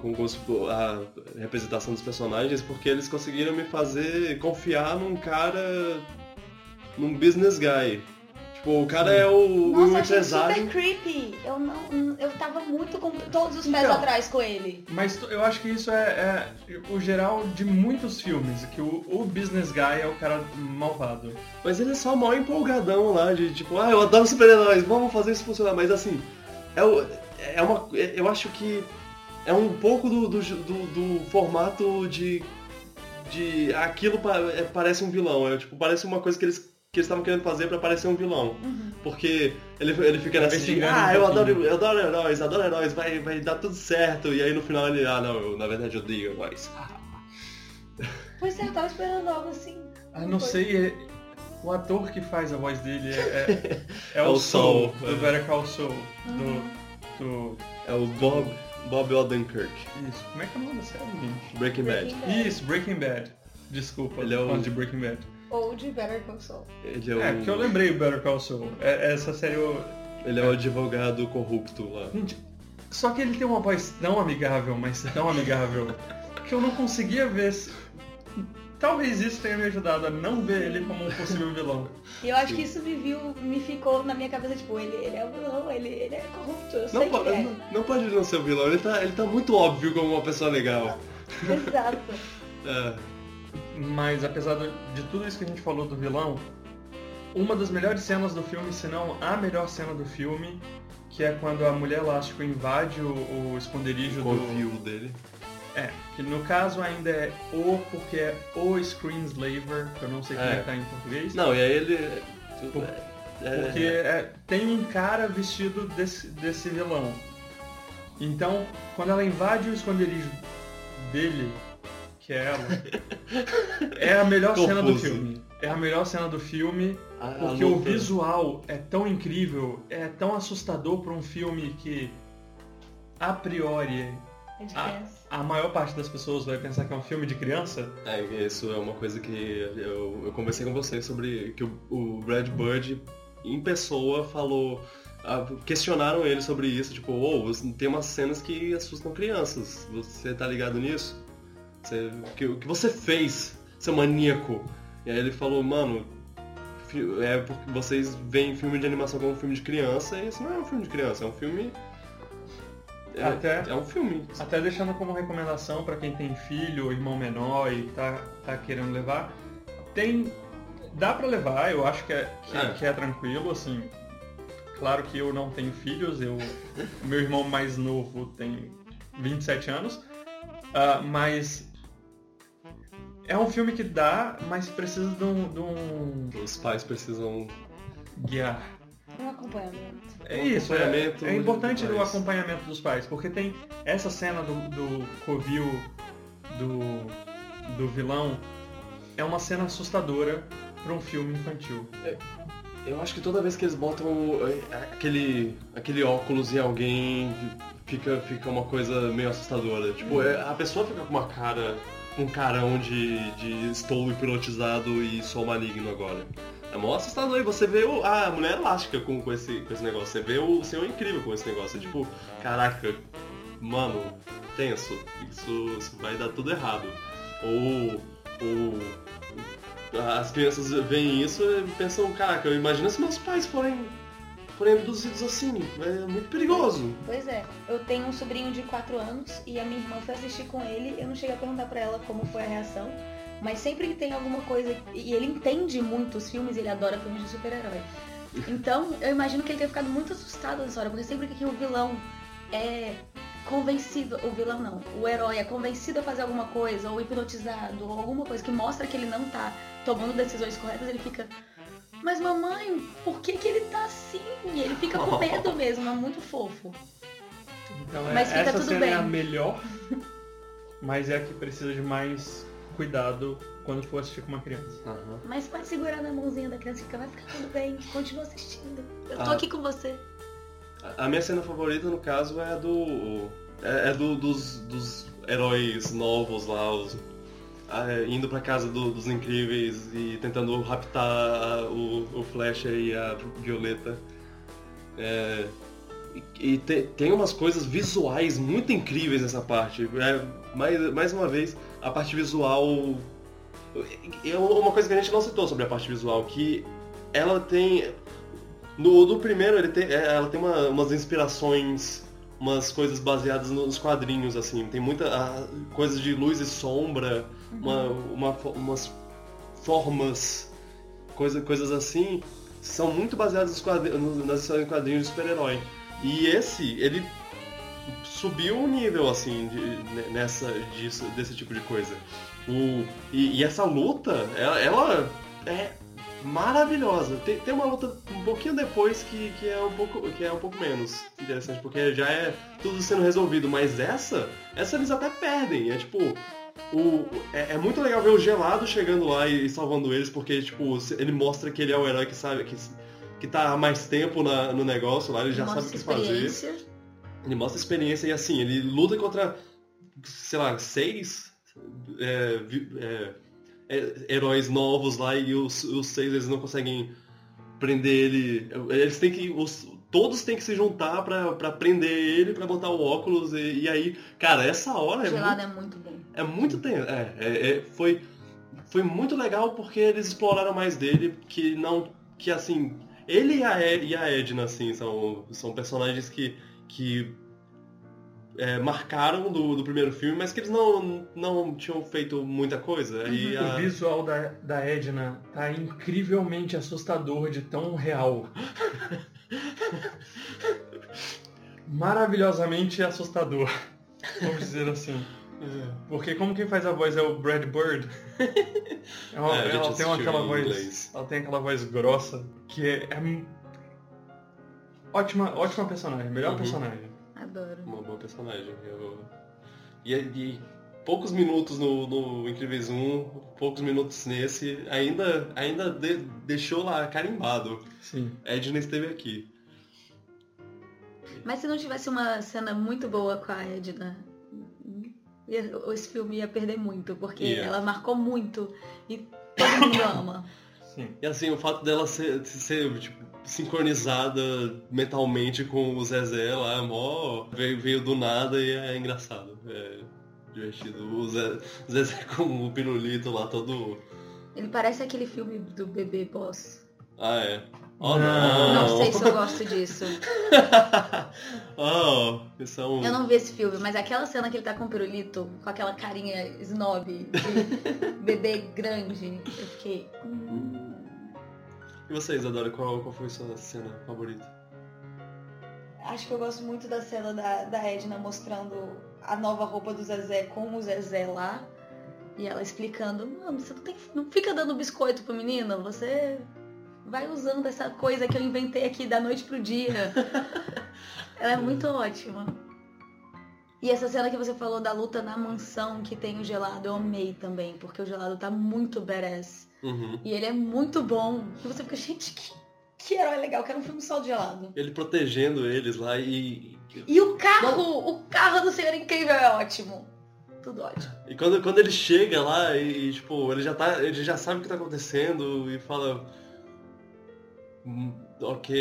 Com, com a representação dos personagens, porque eles conseguiram me fazer confiar num cara. num business guy. Tipo, o cara é o, Nossa, o empresário. super creepy. Eu não. Eu tava muito com todos os pés Então. atrás com ele. Mas eu acho que isso é, é o geral de muitos filmes, que o, o business guy é o cara malvado. Mas ele é só mal empolgadão lá, de tipo, ah, eu adoro super-heróis, vamos fazer isso funcionar. Mas assim, é, o- é uma. é- Eu acho que é um pouco do, do, do- do formato de. de. aquilo é, parece um vilão. É tipo, parece uma coisa que eles. Que eles estavam querendo fazer pra parecer um vilão. Porque ele, ele fica nessa Investigando ah, um eu pouquinho." adoro, eu adoro heróis, adoro heróis, vai, vai dar tudo certo. E aí no final ele, ah não, eu na verdade odeio heróis. (laughs) Pois é, eu tava esperando algo assim. Ah, não sei, é- o ator que faz a voz dele é, é, é (laughs) É o o Soul, Saul, do é. Better Call Saul, Uhum. do, do... É o Bob, Bob Odenkirk, Isso, como é que é o nome da série, gente? Breaking Bad. Breaking Bad. Isso, Breaking Bad. Desculpa, Ele é o- de Breaking Bad. Ou de Better Call Saul. Ele é, É, o, porque eu lembrei o Better Call Saul. É- essa série eu... ele é o advogado corrupto lá. Gente, só que ele tem uma voz tão amigável, mas tão amigável, que eu não conseguia ver se... Talvez isso tenha me ajudado a não ver ele como um possível vilão. E eu acho que isso me viu, me ficou na minha cabeça, tipo, ele, ele é o vilão, ele, ele é corrupto, eu sei Não, que po- é. não, não pode não ser o vilão, ele tá, ele tá muito óbvio como uma pessoa legal. Exato. (laughs) É, Mas apesar de tudo isso que a gente falou do vilão, uma das melhores cenas do filme, se não a melhor cena do filme, que é quando a mulher elástico invade o, o esconderijo o do. covil dele. É, que no caso ainda é o, porque é o Screenslaver, que eu não sei como é É. que tá em português. Não, e aí ele. Por- é, Porque é, tem um cara vestido desse, desse vilão. Então, quando ela invade o esconderijo dele, que é ela, é a melhor cena do Confuso. filme. É a melhor cena do filme, a- a porque o visual é tão incrível, é tão assustador para um filme que, a priori, É criança. a maior parte das pessoas vai pensar que é um filme de criança. É, isso é uma coisa que eu, eu conversei com você sobre que o, o Brad Bird, em pessoa, falou. Questionaram ele sobre isso, tipo, ô, você- tem umas cenas que assustam crianças. Você tá ligado nisso? Você- o, que, o que você fez, seu maníaco? E aí ele falou, mano, é porque vocês veem filme de animação como um filme de criança, e isso não é um filme de criança, é um filme. É, Até- é um filme. Até deixando como recomendação para quem tem filho ou irmão menor e tá, tá querendo levar, tem. Dá para levar, eu acho que é, que, É. que é tranquilo, assim. Claro que eu não tenho filhos, eu. meu irmão mais novo tem 27 anos. ah, mas é um filme que dá, mas precisa de um, de um Os pais precisam. guiar. Um acompanhamento. É Um isso, é, acompanhamento é importante o acompanhamento dos pais, porque tem essa cena do, do covil do, do vilão, é uma cena assustadora para um filme infantil. Eu acho que toda vez que eles botam é, aquele, aquele óculos em alguém, fica, fica uma coisa meio assustadora. Tipo, é, a pessoa fica com uma cara, um carão de, de estou hipnotizado e sou maligno agora. É mó assustador você vê o, a mulher elástica com, com, esse, com esse negócio. Você vê o senhor incrível com esse negócio. É tipo, caraca, mano, tenso. Isso, isso vai dar tudo errado. Ou, ou as crianças veem isso e pensam, caraca, imagina se meus pais forem, forem abduzidos assim, é muito perigoso. Pois é, eu tenho um sobrinho de 4 anos e a minha irmã foi assistir com ele. Eu não cheguei a perguntar pra ela como foi a reação, mas sempre que tem alguma coisa. E ele entende muito os filmes, ele adora filmes de super-herói. Então, eu imagino que ele tenha ficado muito assustado nessa hora, porque sempre que o vilão é convencido, o vilão não, o herói é convencido a fazer alguma coisa, ou hipnotizado, ou alguma coisa que mostra que ele não tá tomando decisões corretas, ele fica. Mas mamãe, por que, que ele tá assim? E ele fica com medo (laughs) mesmo, é muito fofo. Então é- Mas fica essa tudo cena bem. é a melhor, mas é a que precisa de mais cuidado quando for assistir com uma criança. Mas pode segurar na mãozinha da criança e fica, vai ficar tudo bem, continua assistindo. Eu tô Ah. aqui com você. A- minha cena favorita, no caso, é a do. É, é do, dos, dos heróis novos lá, os, indo pra casa do- dos incríveis e tentando raptar a- o, o Flash e a Violeta. É, e te- tem umas coisas visuais muito incríveis nessa parte. É, mais, mais uma vez, a parte visual. É uma coisa que a gente não citou sobre a parte visual, que ela tem No, no primeiro, tem, é, ela tem uma- umas inspirações, umas coisas baseadas nos quadrinhos, assim. Tem muita ah, coisas de luz e sombra, uma, uma umas formas, coisa, coisas assim, são muito baseadas nas histórias em quadrinhos de super-herói. E esse, ele subiu um nível, assim, de- ne- nessa, disso, desse tipo de coisa. O, e, e essa luta, ela, ela é maravilhosa. Tem, tem uma luta um pouquinho depois que, que, é um pouco, que é um pouco menos interessante, porque já é tudo sendo resolvido. Mas essa, essa eles até perdem. É tipo. O, é, é muito legal ver o gelado chegando lá e, salvando eles, porque tipo, ele mostra que ele é o herói que sabe, que, que tá há mais tempo na- no negócio lá, ele já sabe o que fazer. Ele mostra experiência e assim, ele luta contra, sei lá, seis é, é, é, heróis novos lá e os, os seis eles não conseguem prender ele. Eles têm que. Os, todos têm que se juntar pra, pra prender ele, pra botar o óculos e, e aí, cara, essa hora é muito Gelado é muito bom. É muito tenso. É, é, é, foi, foi muito legal porque eles exploraram mais dele, que não. Que assim. Ele e a, E- e a Edna, assim, são, são personagens que. que é, marcaram do, do primeiro filme, mas que eles não, não tinham feito muita coisa. E O a- visual da, da Edna tá incrivelmente assustador de tão real. (laughs) Maravilhosamente assustador. Vamos dizer assim. Porque como quem faz a voz é o Brad Bird. (laughs) É uma- É, ela tem aquela voz. inglês. Ela tem aquela voz grossa que é. é ótima, ótima personagem, melhor Uhum. personagem. Adoro. Uma boa personagem. Eu... E, e poucos minutos no, no Incríveis 1, poucos minutos nesse, ainda, ainda de- deixou lá carimbado. Sim. Edna esteve aqui. Mas se não tivesse uma cena muito boa com a Edna, esse filme ia perder muito, porque Ia. ela marcou muito e todo mundo (coughs) ama. Sim. E assim, o fato dela ser, ser tipo, sincronizada mentalmente com o Zezé lá, mó, veio, veio do nada e é engraçado. É divertido. O Zé- Zezé (laughs) com o pirulito lá todo. Ele parece aquele filme do bebê boss. Ah, é. Oh, Não. não! Sei se eu gosto disso. (laughs) oh, um... Eu não vi esse filme, mas aquela cena que ele tá com o pirulito, com aquela carinha snob, de (laughs) bebê grande, eu fiquei. hum. E vocês, Adora, qual, qual foi a sua cena favorita? Acho que eu gosto muito da cena da, da Edna mostrando a nova roupa do Zezé com o Zezé lá. E ela explicando, mano, você não, tem, não fica dando biscoito pro menino, você vai usando essa coisa que eu inventei aqui da noite pro dia. (laughs) ela é muito ótima. E essa cena que você falou da luta na mansão que tem o gelado, eu amei também, porque o gelado tá muito badass. Uhum. E ele é muito bom. E você fica, gente, que, que herói legal, quero um filme só de gelado. Ele protegendo eles lá e. E o carro, o carro do Senhor Incrível é ótimo. Tudo ótimo. E quando, quando ele chega lá e, tipo, ele já tá. Ele já sabe o que tá acontecendo e fala. "Hum, Ok,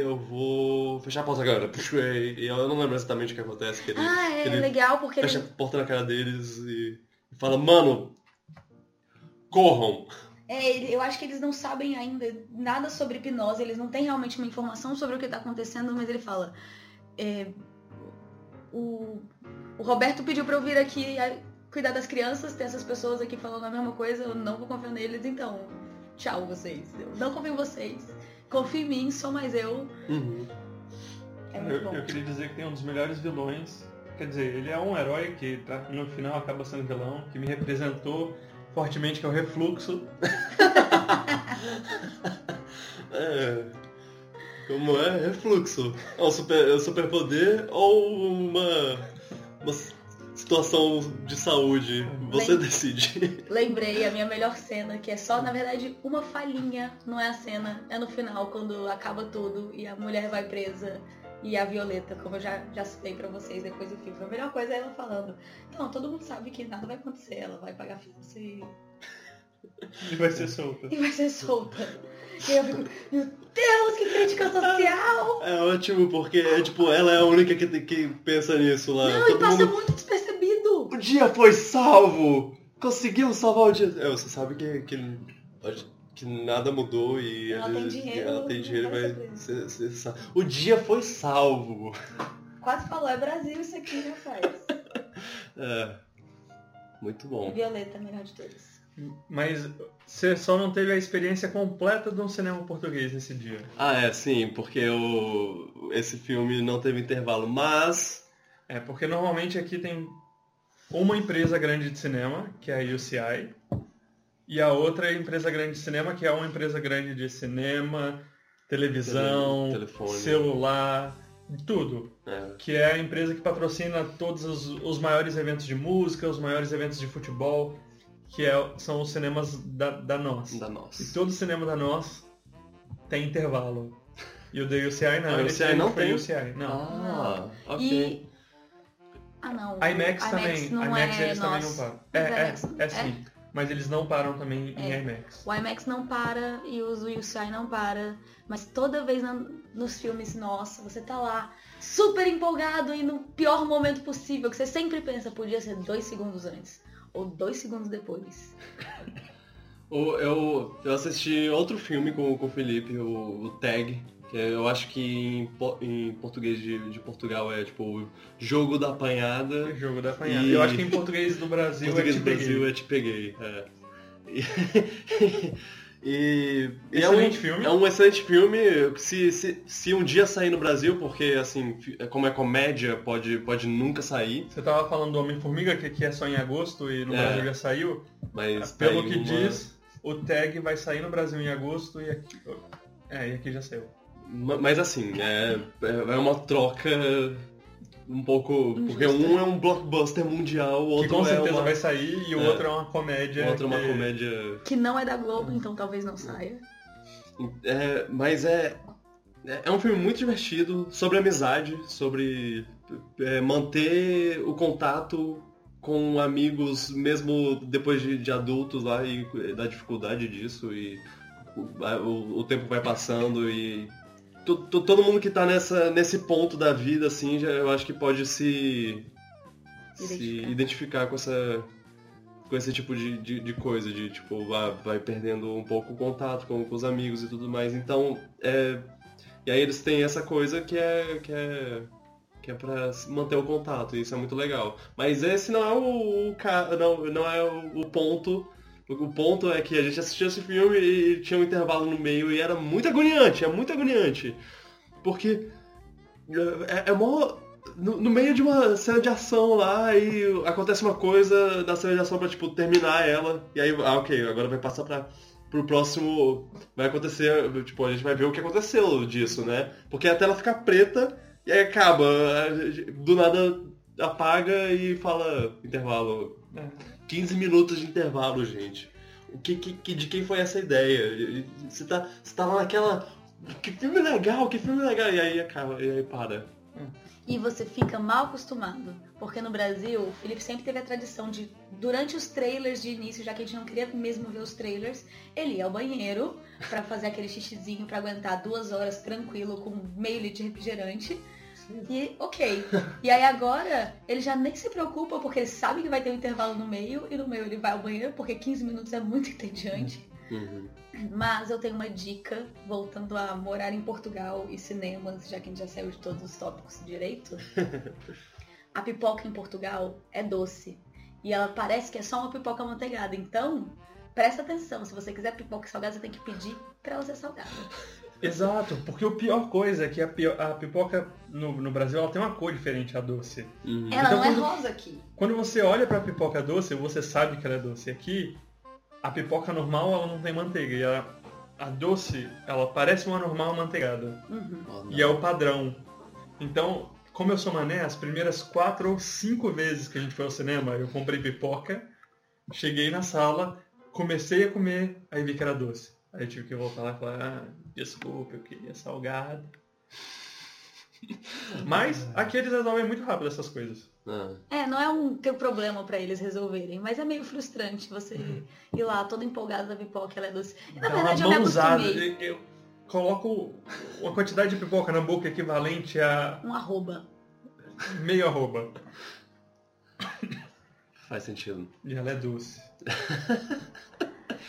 eu vou fechar a porta agora. E eu não lembro exatamente o que acontece, que ele Ah, é ele legal porque fecha ele, a porta na cara deles e, fala, mano, corram. é, eu acho que eles não sabem ainda nada sobre hipnose, eles não têm realmente uma informação sobre o que está acontecendo, mas ele fala. é, o, o Roberto pediu para eu vir aqui cuidar das crianças, tem essas pessoas aqui falando a mesma coisa, eu não vou confiar neles, então tchau vocês. Eu não confio em vocês. Confio em mim, sou mais eu. Uhum. É Eu, eu queria dizer que tem um dos melhores vilões. Quer dizer, ele é um herói que tá- no final acaba sendo vilão, que me representou fortemente, que é o Refluxo. (laughs) É. Como é? Refluxo. É um super, é um superpoder ou uma, uma situação de saúde? Você Bem- decide. Lembrei a minha melhor cena, que é só, na verdade, uma falhinha, não é a cena, é no final, quando acaba tudo e a mulher vai presa e a Violeta, como eu já, já citei pra vocês depois do filme. A melhor coisa é ela falando, não, todo mundo sabe que nada vai acontecer, ela vai pagar fiança e, E vai ser solta. e vai ser solta. E eu fico, meu Deus, que crítica social! É ótimo porque é tipo, ela é a única que, que pensa nisso lá. Não, e Todo passa mundo. muito despercebido. O dia foi salvo! Conseguimos salvar o dia. É, você sabe que, que, ele- que nada mudou e Ela tem dinheiro, ela tem dinheiro e ser ser, ser sa- O dia foi salvo. Quase falou, é Brasil isso aqui, rapaz. (laughs) É. Muito bom. Violeta, melhor de todas. Mas você só não teve a experiência completa de um cinema português nesse dia. Ah, é, sim, porque o, esse filme não teve intervalo, mas. É, porque normalmente aqui tem uma empresa grande de cinema, que é a UCI, e a outra empresa grande de cinema, que é uma empresa grande de cinema, televisão, Tele- telefone. celular, tudo. É, Que é a empresa que patrocina todos os, os maiores eventos de música, os maiores eventos de futebol, que é- são os cinemas da, da NOS. da E nossa. todo cinema da NOS tem intervalo. E o da UCI não. A esse UCI não foi tem? UCI, não. Ah, ok. E. Ah não. IMAX, o também. não IMAX é eles também não nosso. param. É, é, IMAX é sim. Mas eles não param também em É. IMAX. O IMAX não para e os UCI não para. Mas toda vez na- nos filmes, nossa, você tá lá super empolgado e no pior momento possível, que você sempre pensa, podia ser dois segundos antes. Ou dois segundos depois. (laughs) Eu, eu assisti outro filme com, com o Felipe, o, o Tag, que eu acho que em, em português de, de Portugal é tipo Jogo da Apanhada. Jogo da apanhada. E- Eu acho que em português do Brasil português é do Te Brasil Peguei. é Te Peguei. É. E, (laughs) e- e é um, Excelente filme. É um excelente filme. Se, se, se um dia sair no Brasil, porque assim, fi- como é comédia, pode, pode nunca sair. Você tava falando do Homem-Formiga, que aqui é só em agosto e no É. Brasil já saiu. Mas Pelo tem que uma- diz, o tag vai sair no Brasil em agosto e aqui. É, e aqui já saiu. Ma- Mas assim, é, é uma troca um pouco. Porque um é um blockbuster mundial, o Que outro com é certeza uma, vai sair e o é. outro é uma comédia. o outro é uma que- comédia. Que não é da Globo, então talvez não saia. É, mas é. É é um filme muito divertido sobre amizade, sobre é, manter o contato com amigos mesmo depois de, de adultos lá e da dificuldade disso e o, o- o tempo vai passando e todo mundo que tá nessa, nesse ponto da vida assim já, eu acho que pode se se Identificar. identificar com essa com esse tipo de, de, de coisa, de tipo, vai, vai perdendo um pouco o contato com, com os amigos e tudo mais. Então, é, e aí eles têm essa coisa que é, que é, que é pra se manter o contato, e isso é muito legal. Mas esse não é o, o não, não é o, o ponto. O ponto é que a gente assistiu esse filme e tinha um intervalo no meio e era muito agoniante, é muito agoniante. Porque é, é mó. No, no meio de uma cena de ação lá e acontece uma coisa da cena de ação pra tipo, terminar ela. E aí, ah, ok, agora vai passar pra, pro próximo. Vai acontecer, tipo, a gente vai ver o que aconteceu disso, né? Porque a tela fica preta e aí acaba. Do nada apaga e fala intervalo. É. 15 minutos de intervalo, gente. Que, que, de quem foi essa ideia? Você tá, você lá naquela. Que filme legal, que filme legal. E aí acaba, e aí para. E você fica mal acostumado. Porque no Brasil, o Felipe sempre teve a tradição de, durante os trailers de início, já que a gente não queria mesmo ver os trailers, ele ia ao banheiro pra fazer aquele xixizinho pra aguentar duas horas tranquilo com meio litro de refrigerante. E ok. E aí agora ele já nem se preocupa porque ele sabe que vai ter um intervalo no meio e no meio ele vai ao banheiro porque 15 minutos é muito entediante. Uhum. Mas eu tenho uma dica, voltando a morar em Portugal e cinemas, já que a gente já saiu de todos os tópicos direito. (laughs) A pipoca em Portugal é doce. E ela parece que é só uma pipoca amanteigada. Então, presta atenção. Se você quiser pipoca salgada, você tem que pedir pra ela ser salgada. Exato, porque a pior coisa é que a, pio- a pipoca no, no Brasil ela tem uma cor diferente, a doce. Uhum. Ela Então, não é quando- rosa aqui. Quando você olha pra pipoca doce, você sabe que ela é doce. Aqui, a pipoca normal ela não tem manteiga. E a, a doce, ela parece uma normal amanteigada. Uhum. Oh. E é o padrão. Então, como eu sou mané, as primeiras quatro ou cinco vezes que a gente foi ao cinema, eu comprei pipoca, cheguei na sala, comecei a comer, aí vi que era doce. Aí eu tive que voltar lá e falar, ah, desculpa, eu queria salgado. Mas aqui eles resolvem muito rápido essas coisas. Ah. É, não é um teu problema pra eles resolverem, mas é meio frustrante você ir lá todo empolgado da pipoca, ela é doce. Na Dá verdade, Uhum. uma eu me acostumei. Eu, eu coloco uma quantidade de pipoca na boca equivalente a Um arroba. meio arroba. Faz sentido. E ela é doce. (laughs)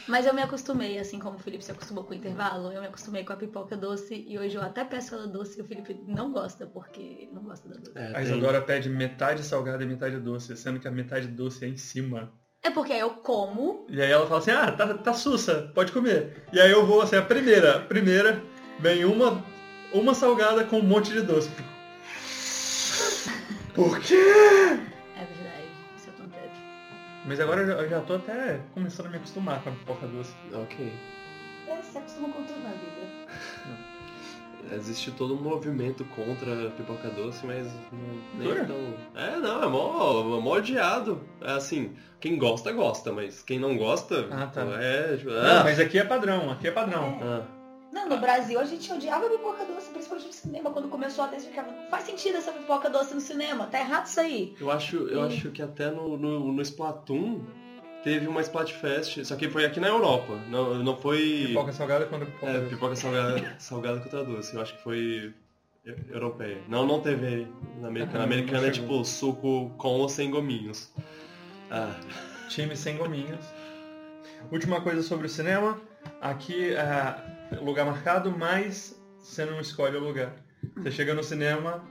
Mas eu me acostumei, assim como o Felipe se acostumou com o intervalo, eu me acostumei com a pipoca doce e hoje eu até peço ela doce e o Felipe não gosta, porque ele não gosta da doce. É, A tem- Isadora pede metade salgada e metade doce, sendo que a metade doce é em cima. É porque eu como, E aí ela fala assim, ah, tá, tá sussa, pode comer. E aí eu vou assim, a primeira, a primeira, vem uma, uma salgada com um monte de doce. Por quê? Mas agora eu já, tô até começando a me acostumar com a pipoca doce. Ok. É, você acostuma com tudo na vida. Existe todo um movimento contra a pipoca doce, mas não, nem Jura? tão... É, não, é mó, é mó odiado. É assim, quem gosta, gosta, mas quem não gosta, Ah, tá. é... Tipo, Não, ah, mas aqui é padrão, aqui é padrão. ah. Não, no Brasil a gente odiava a pipoca doce, principalmente no cinema. Quando começou a ter, ficava, não faz sentido essa pipoca doce no cinema, tá errado isso aí. Eu acho, eu Sim. acho que até no, no, no Splatoon teve uma Splatfest, só que foi aqui na Europa, não, não foi... Pipoca salgada quando pipoca É, doce. pipoca salgada, salgada contra doce. Eu acho que foi eu- europeia. Não, não teve na americana. Ah, A americana é tipo suco com ou sem gominhos. Ah, Time sem gominhas. Última coisa sobre o cinema. Aqui é lugar marcado, mas você não escolhe o lugar. Você chega no cinema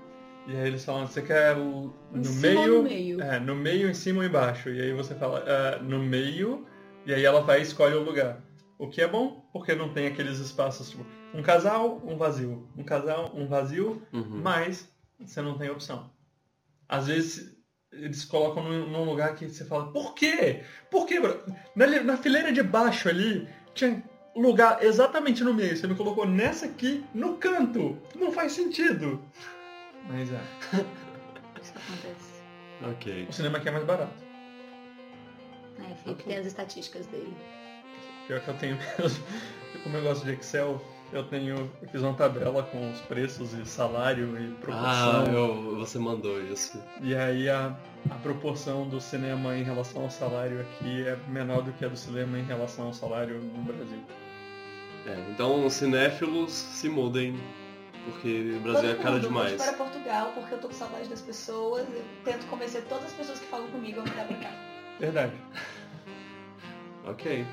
e aí eles falam, você quer o- no meio, no meio? É, no meio, em cima ou embaixo. E aí você fala, "Ah, no meio, e aí ela vai e escolhe o lugar. O que é bom, porque não tem aqueles espaços, tipo, um casal, um vazio. Um casal, um vazio, uhum. mas você não tem opção. Às vezes eles colocam num, num lugar que você fala, por quê? Por quê? Na, na fileira de baixo ali, tinha lugar exatamente no meio. Você me colocou nessa aqui, no canto. Não faz sentido. Mas é. Isso acontece. Ok. O cinema aqui é mais barato. É, Felipe tem as estatísticas dele. Pior que eu tenho mesmo. E Como eu gosto de Excel, eu tenho. Eu fiz uma tabela com os preços e salário e proporção. Ah, eu, você mandou isso. E aí a, a proporção do cinema em relação ao salário aqui é menor do que a do cinema em relação ao salário no Brasil. É, então, cinéfilos se mudem, porque o Brasil é Todo cara mundo, demais. Volte para Portugal, porque eu tô com saudade das pessoas. Eu tento convencer todas as pessoas que falam comigo a mudar pra cá. Verdade. Ok.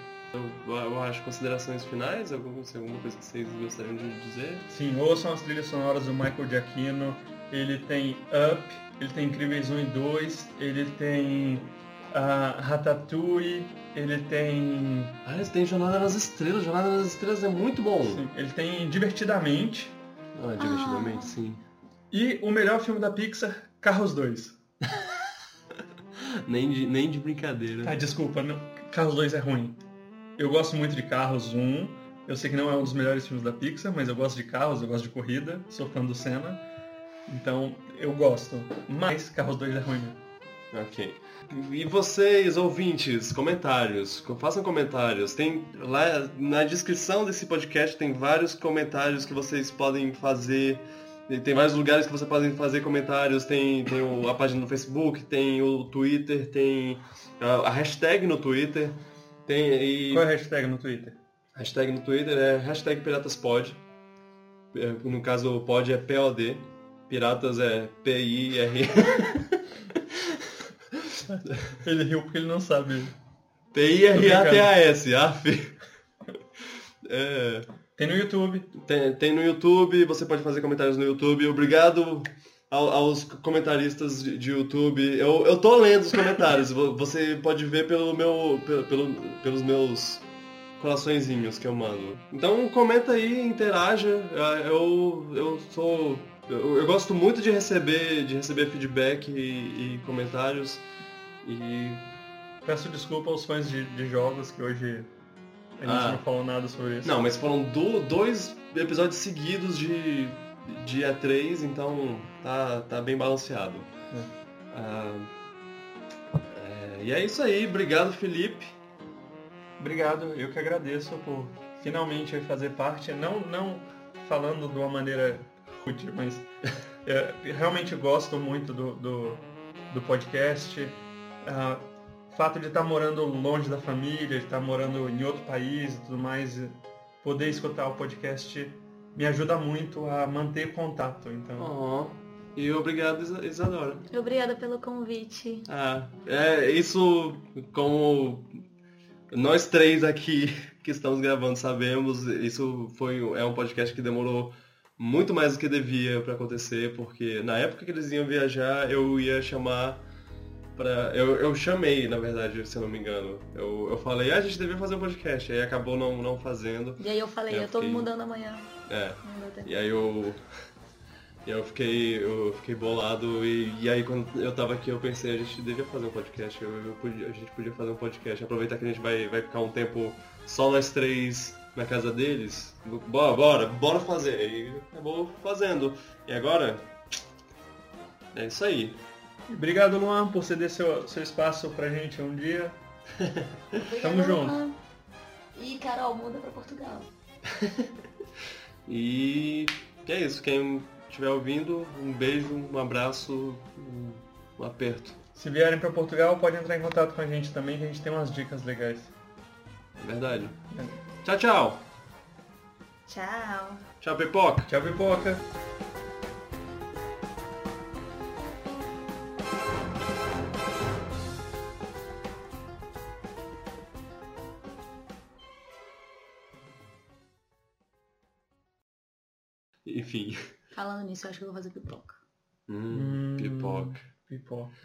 Eu, acho considerações finais, alguma, se alguma coisa que vocês gostariam de dizer? Sim, ouçam as trilhas sonoras do Michael Giacchino. Ele tem Up, ele tem Incríveis 1 e 2, ele tem ah, Ratatouille, ele tem. Ah, eles têm Jornada nas Estrelas. Jornada nas Estrelas é muito bom. sim, ele tem Divertidamente. Ah, divertidamente, sim. E o melhor filme da Pixar, Carros 2. (laughs) Nem de, nem de brincadeira. Ah, desculpa, não, Carros 2 é ruim. Eu gosto muito de Carros 1. Eu sei que não é um dos melhores filmes da Pixar, mas eu gosto de carros, eu gosto de corrida, sou fã do Senna. Então, eu gosto. Mas Carros 2 é ruim. Ok. E vocês, ouvintes, comentários, façam comentários. Tem lá na descrição desse podcast tem vários comentários que vocês podem fazer. Tem vários lugares que vocês podem fazer comentários. Tem, tem o- a página no Facebook, tem o Twitter, tem a, a hashtag no Twitter. Tem e Qual é a hashtag no Twitter? hashtag no Twitter é hashtag pirataspod. É, No caso o pod é POD. Piratas é P-I-R. (laughs) Ele riu porque ele não sabe. P-I-R-A-T-A-S, af. É, Tem no YouTube. tem, tem no YouTube, você pode fazer comentários no YouTube. Obrigado aos comentaristas de, YouTube. Eu, eu tô lendo os comentários, vo- você pode ver pelo meu, pelo, pelo- pelos meus coraçõezinhos que eu mando. Então comenta aí, interaja. Ah, Eu, eu sou. Eu, eu gosto muito de receber, de receber feedback e, e comentários. E Peço desculpa aos fãs de, de jogos que hoje a gente Ah. não falou nada sobre isso. Não, mas foram do- dois episódios seguidos de, de E3, então tá, tá bem balanceado. Ah, é, e é isso aí, obrigado Felipe. Obrigado, eu que agradeço por finalmente fazer parte, não, não falando de uma maneira rude, mas (laughs) é, realmente gosto muito do, do, do podcast. Ah, o fato de estar morando longe da família, de estar morando em outro país e tudo mais, poder escutar o podcast me ajuda muito a manter contato. Então, e obrigado Isa- Isadora. Obrigada pelo convite. Ah, é, isso como nós três aqui que estamos gravando sabemos, isso foi é um podcast que demorou muito mais do que devia para acontecer, porque na época que eles iam viajar, eu ia chamar pra. Eu, eu chamei, na verdade, se eu não me engano. Eu, eu falei, ah, a gente devia fazer um podcast, aí acabou não, não fazendo. E aí eu falei, É, eu tô fiquei- mudando amanhã. É. E aí eu. E eu fiquei, eu fiquei bolado e, e aí quando eu tava aqui eu pensei, a gente devia fazer um podcast, eu, eu podia- a gente podia fazer um podcast, aproveitar que a gente vai, vai ficar um tempo só nós três na casa deles. Bora, bora, bora fazer. E acabou fazendo. E agora? É isso aí. Obrigado, Luan, por ceder seu, seu espaço pra gente um dia. (laughs) Tamo junto. Luan. E Carol, muda pra Portugal. (laughs) E é isso, quem estiver ouvindo, um beijo, um abraço, um, aperto. Se vierem pra Portugal, pode entrar em contato com a gente também, que a gente tem umas dicas legais. É verdade. Tchau, tchau. Tchau. Tchau, pipoca. Tchau, pipoca! Enfim. Falando nisso, eu acho que eu vou fazer pipoca. Hum, Hum. pipoca. Pipoca.